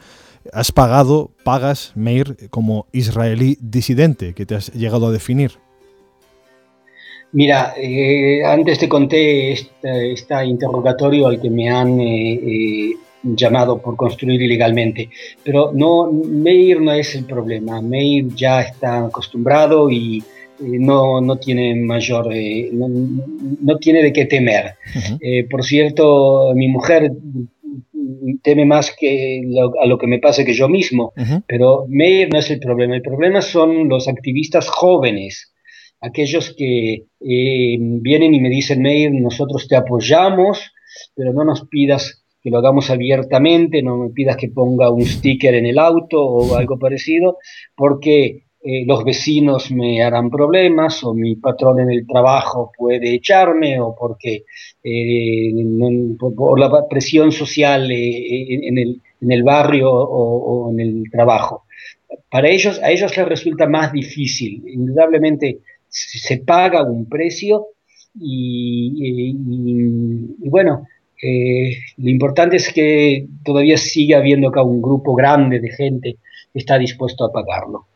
has pagado, pagas, Meir, como israelí disidente que te has llegado a definir? Mira, eh, antes te conté este, interrogatorio al que me han eh, llamado por construir ilegalmente. Pero no, Meir no es el problema. Meir ya está acostumbrado y eh, no, no, tiene mayor, eh, no, tiene de qué temer. Eh, por cierto, mi mujer teme más que a lo que me pasa que yo mismo, pero Meir no es el problema. El problema son los activistas jóvenes aquellos que vienen y me dicen, Meir, nosotros te apoyamos, pero no nos pidas que lo hagamos abiertamente, no me pidas que ponga un sticker en el auto o algo parecido, porque eh, los vecinos me harán problemas o mi patrón en el trabajo puede echarme o porque eh, por, la presión social eh, en, el, barrio o, en el trabajo. Para ellos, a ellos les resulta más difícil. Indudablemente se paga un precio y bueno, eh, lo importante es que todavía sigue habiendo acá un grupo grande de gente que está dispuesto a pagarlo.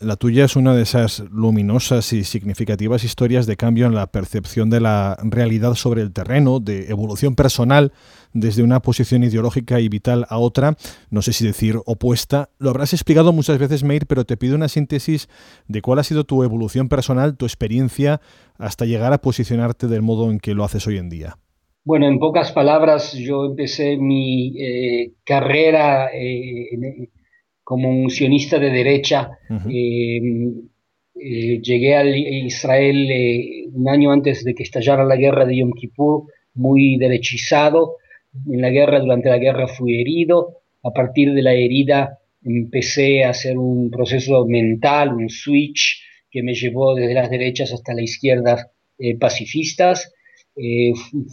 La tuya es una de esas luminosas y significativas historias de cambio en la percepción de la realidad sobre el terreno, de evolución personal desde una posición ideológica y vital a otra, no sé si decir opuesta. Lo habrás explicado muchas veces, Meir, pero te pido una síntesis de cuál ha sido tu evolución personal, tu experiencia, hasta llegar a posicionarte del modo en que lo haces hoy en día. Bueno, en pocas palabras, yo empecé mi eh, carrera eh, como un sionista de derecha. Em, eh, llegué a Israel un año antes de que estallara la guerra de Yom Kippur, muy derechizado. En la guerra, durante la guerra fui herido. A partir de la herida empecé a hacer un proceso mental, un switch que me llevó desde las derechas hasta las izquierdas pacifistas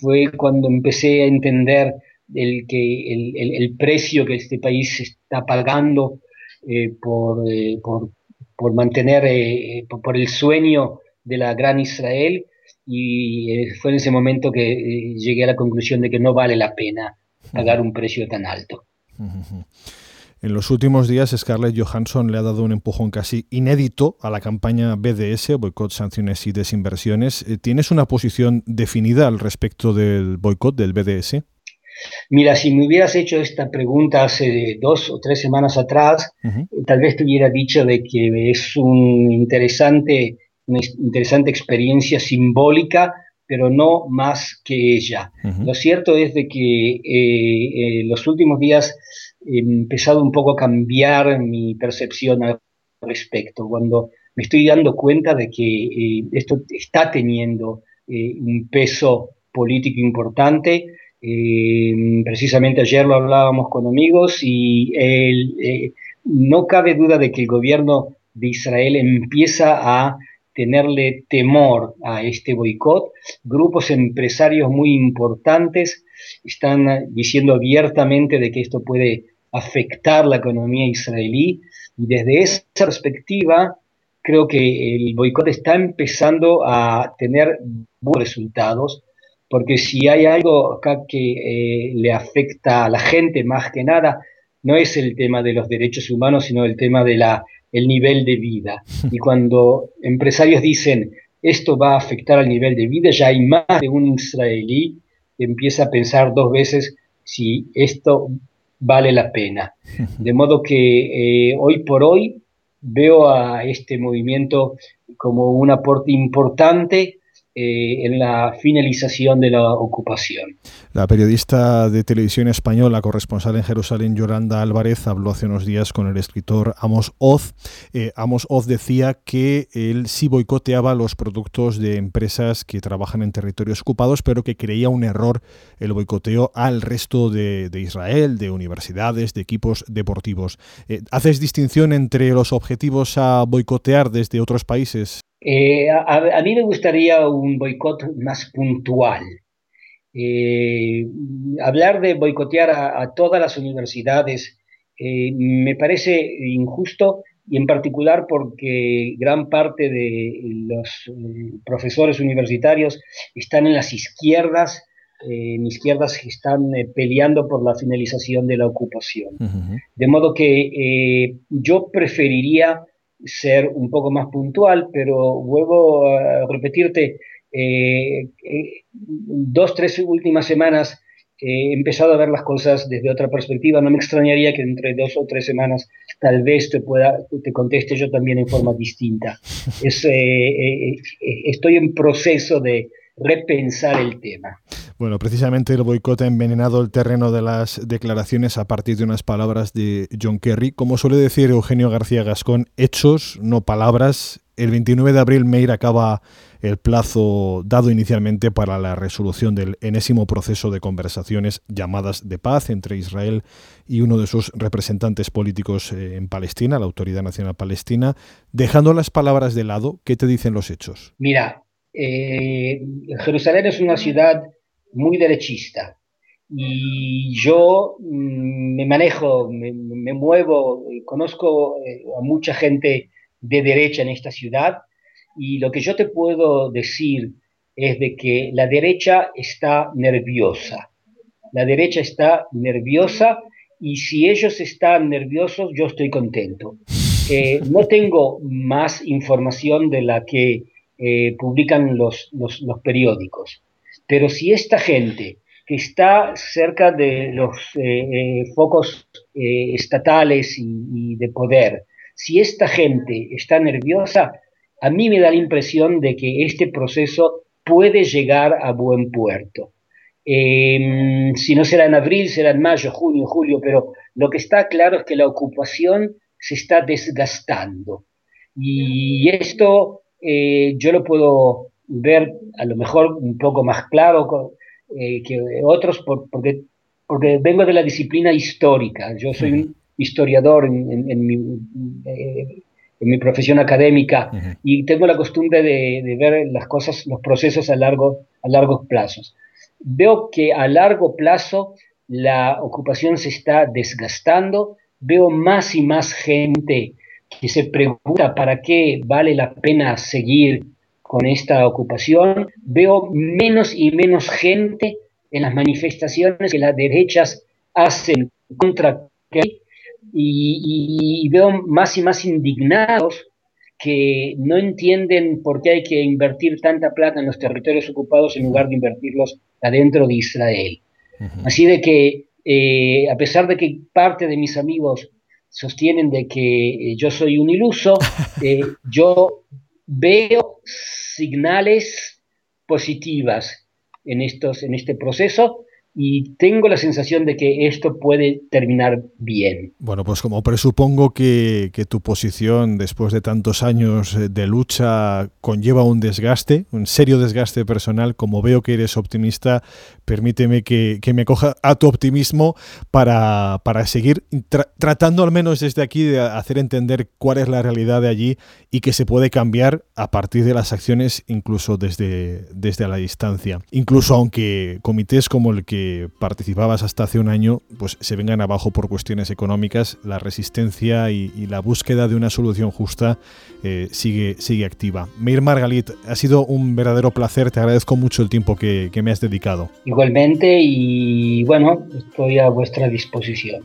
fue cuando empecé a entender el, que el, precio que este país está pagando por, por, por, mantener, por, el sueño de la gran Israel. Y fue en ese momento que llegué a la conclusión de que no vale la pena pagar un precio tan alto. En los últimos días, Scarlett Johansson le ha dado un empujón casi inédito a la campaña BDS, Boicot, Sanciones y Desinversiones. Eh, ¿Tienes una posición definida al respecto del boicot del BDS? Mira, si me hubieras hecho esta pregunta hace dos o tres semanas atrás, tal vez te hubiera dicho de que es un interesante, una interesante experiencia simbólica, pero no más que ella. Lo cierto es de que eh, eh, los últimos días empezado un poco a cambiar mi percepción al respecto, cuando me estoy dando cuenta de que eh, esto está teniendo eh, un peso político importante. Eh, precisamente ayer lo hablábamos con amigos y no cabe duda de que el gobierno de Israel empieza a tenerle temor a este boicot. Grupos empresarios muy importantes están diciendo abiertamente de que esto puede afectar la economía israelí y desde esa perspectiva creo que el boicot está empezando a tener buenos resultados porque si hay algo acá que eh, le afecta a la gente más que nada, no es el tema de los derechos humanos, sino el tema de la el nivel de vida. [LAUGHS] Y cuando empresarios dicen esto va a afectar al nivel de vida, ya hay más de un israelí que empieza a pensar dos veces si esto vale la pena. [LAUGHS] De modo que eh, hoy por hoy veo a este movimiento como un aporte importante eh, en la finalización de la ocupación. La periodista de televisión española, corresponsal en Jerusalén, Yolanda Álvarez, habló hace unos días con el escritor Amos Oz. Eh, Amos Oz decía que él sí boicoteaba los productos de empresas que trabajan en territorios ocupados, pero que creía un error el boicoteo al resto de, Israel, de universidades, de equipos deportivos. Eh, ¿Haces distinción entre los objetivos a boicotear desde otros países? Eh, a, mí me gustaría un boicot más puntual. Eh, hablar de boicotear a, todas las universidades eh, me parece injusto y en particular porque gran parte de los profesores universitarios están en las izquierdas, en izquierdas que están peleando por la finalización de la ocupación. De modo que yo preferiría ser un poco más puntual, pero vuelvo a repetirte, eh, eh, dos, tres últimas semanas he empezado a ver las cosas desde otra perspectiva. No me extrañaría que entre dos o tres semanas tal vez te pueda, te conteste yo también en forma distinta. Es, eh, estoy en proceso de repensar el tema. Bueno, precisamente el boicot ha envenenado el terreno de las declaraciones a partir de unas palabras de John Kerry. Como suele decir Eugenio García Gascón, hechos, no palabras. El 29 de abril Meir acaba el plazo dado inicialmente para la resolución del enésimo proceso de conversaciones llamadas de paz entre Israel y uno de sus representantes políticos eh, en Palestina, la Autoridad Nacional Palestina. Dejando las palabras de lado, ¿qué te dicen los hechos? Mira, eh, Jerusalén es una ciudad muy derechista. Y yo mm, me manejo, me, muevo, eh, conozco eh, a mucha gente de derecha en esta ciudad y lo que yo te puedo decir es de que la derecha está nerviosa. La derecha está nerviosa y si ellos están nerviosos, yo estoy contento. Eh, no tengo más información de la que publican los, los, los periódicos. Pero si esta gente que está cerca de los eh, eh, focos eh, estatales y, de poder, si esta gente está nerviosa, a mí me da la impresión de que este proceso puede llegar a buen puerto. Em, si no será en abril, será en mayo, junio, julio, pero lo que está claro es que la ocupación se está desgastando. Y esto yo lo puedo ver a lo mejor un poco más claro eh, que otros porque, porque vengo de la disciplina histórica. Yo soy un historiador en, mi, eh, en mi profesión académica y tengo la costumbre de, ver las cosas, los procesos a, largo, a largos plazos. Veo que a largo plazo la ocupación se está desgastando, veo más y más gente que se pregunta para qué vale la pena seguir con esta ocupación, veo menos y menos gente en las manifestaciones que las derechas hacen contra y, y, veo más y más indignados que no entienden por qué hay que invertir tanta plata en los territorios ocupados en lugar de invertirlos adentro de Israel. Así de que, eh, a pesar de que parte de mis amigos sostienen de que eh, yo soy un iluso, [LAUGHS] eh, yo veo señales positivas en, estos, en este proceso y tengo la sensación de que esto puede terminar bien. Bueno, pues como presupongo que, tu posición después de tantos años eh, de lucha conlleva un desgaste, un serio desgaste personal, como veo que eres optimista, permíteme que, me coja a tu optimismo para, seguir tratando al menos desde aquí de hacer entender cuál es la realidad de allí y que se puede cambiar a partir de las acciones incluso desde, desde la distancia. Incluso aunque comités como el que participabas hasta hace un año, pues se vengan abajo por cuestiones económicas, la resistencia y, la búsqueda de una solución justa eh, sigue, sigue activa. Meir Margalit, ha sido un verdadero placer, te agradezco mucho el tiempo que me has dedicado. Igualmente y bueno, estoy a vuestra disposición.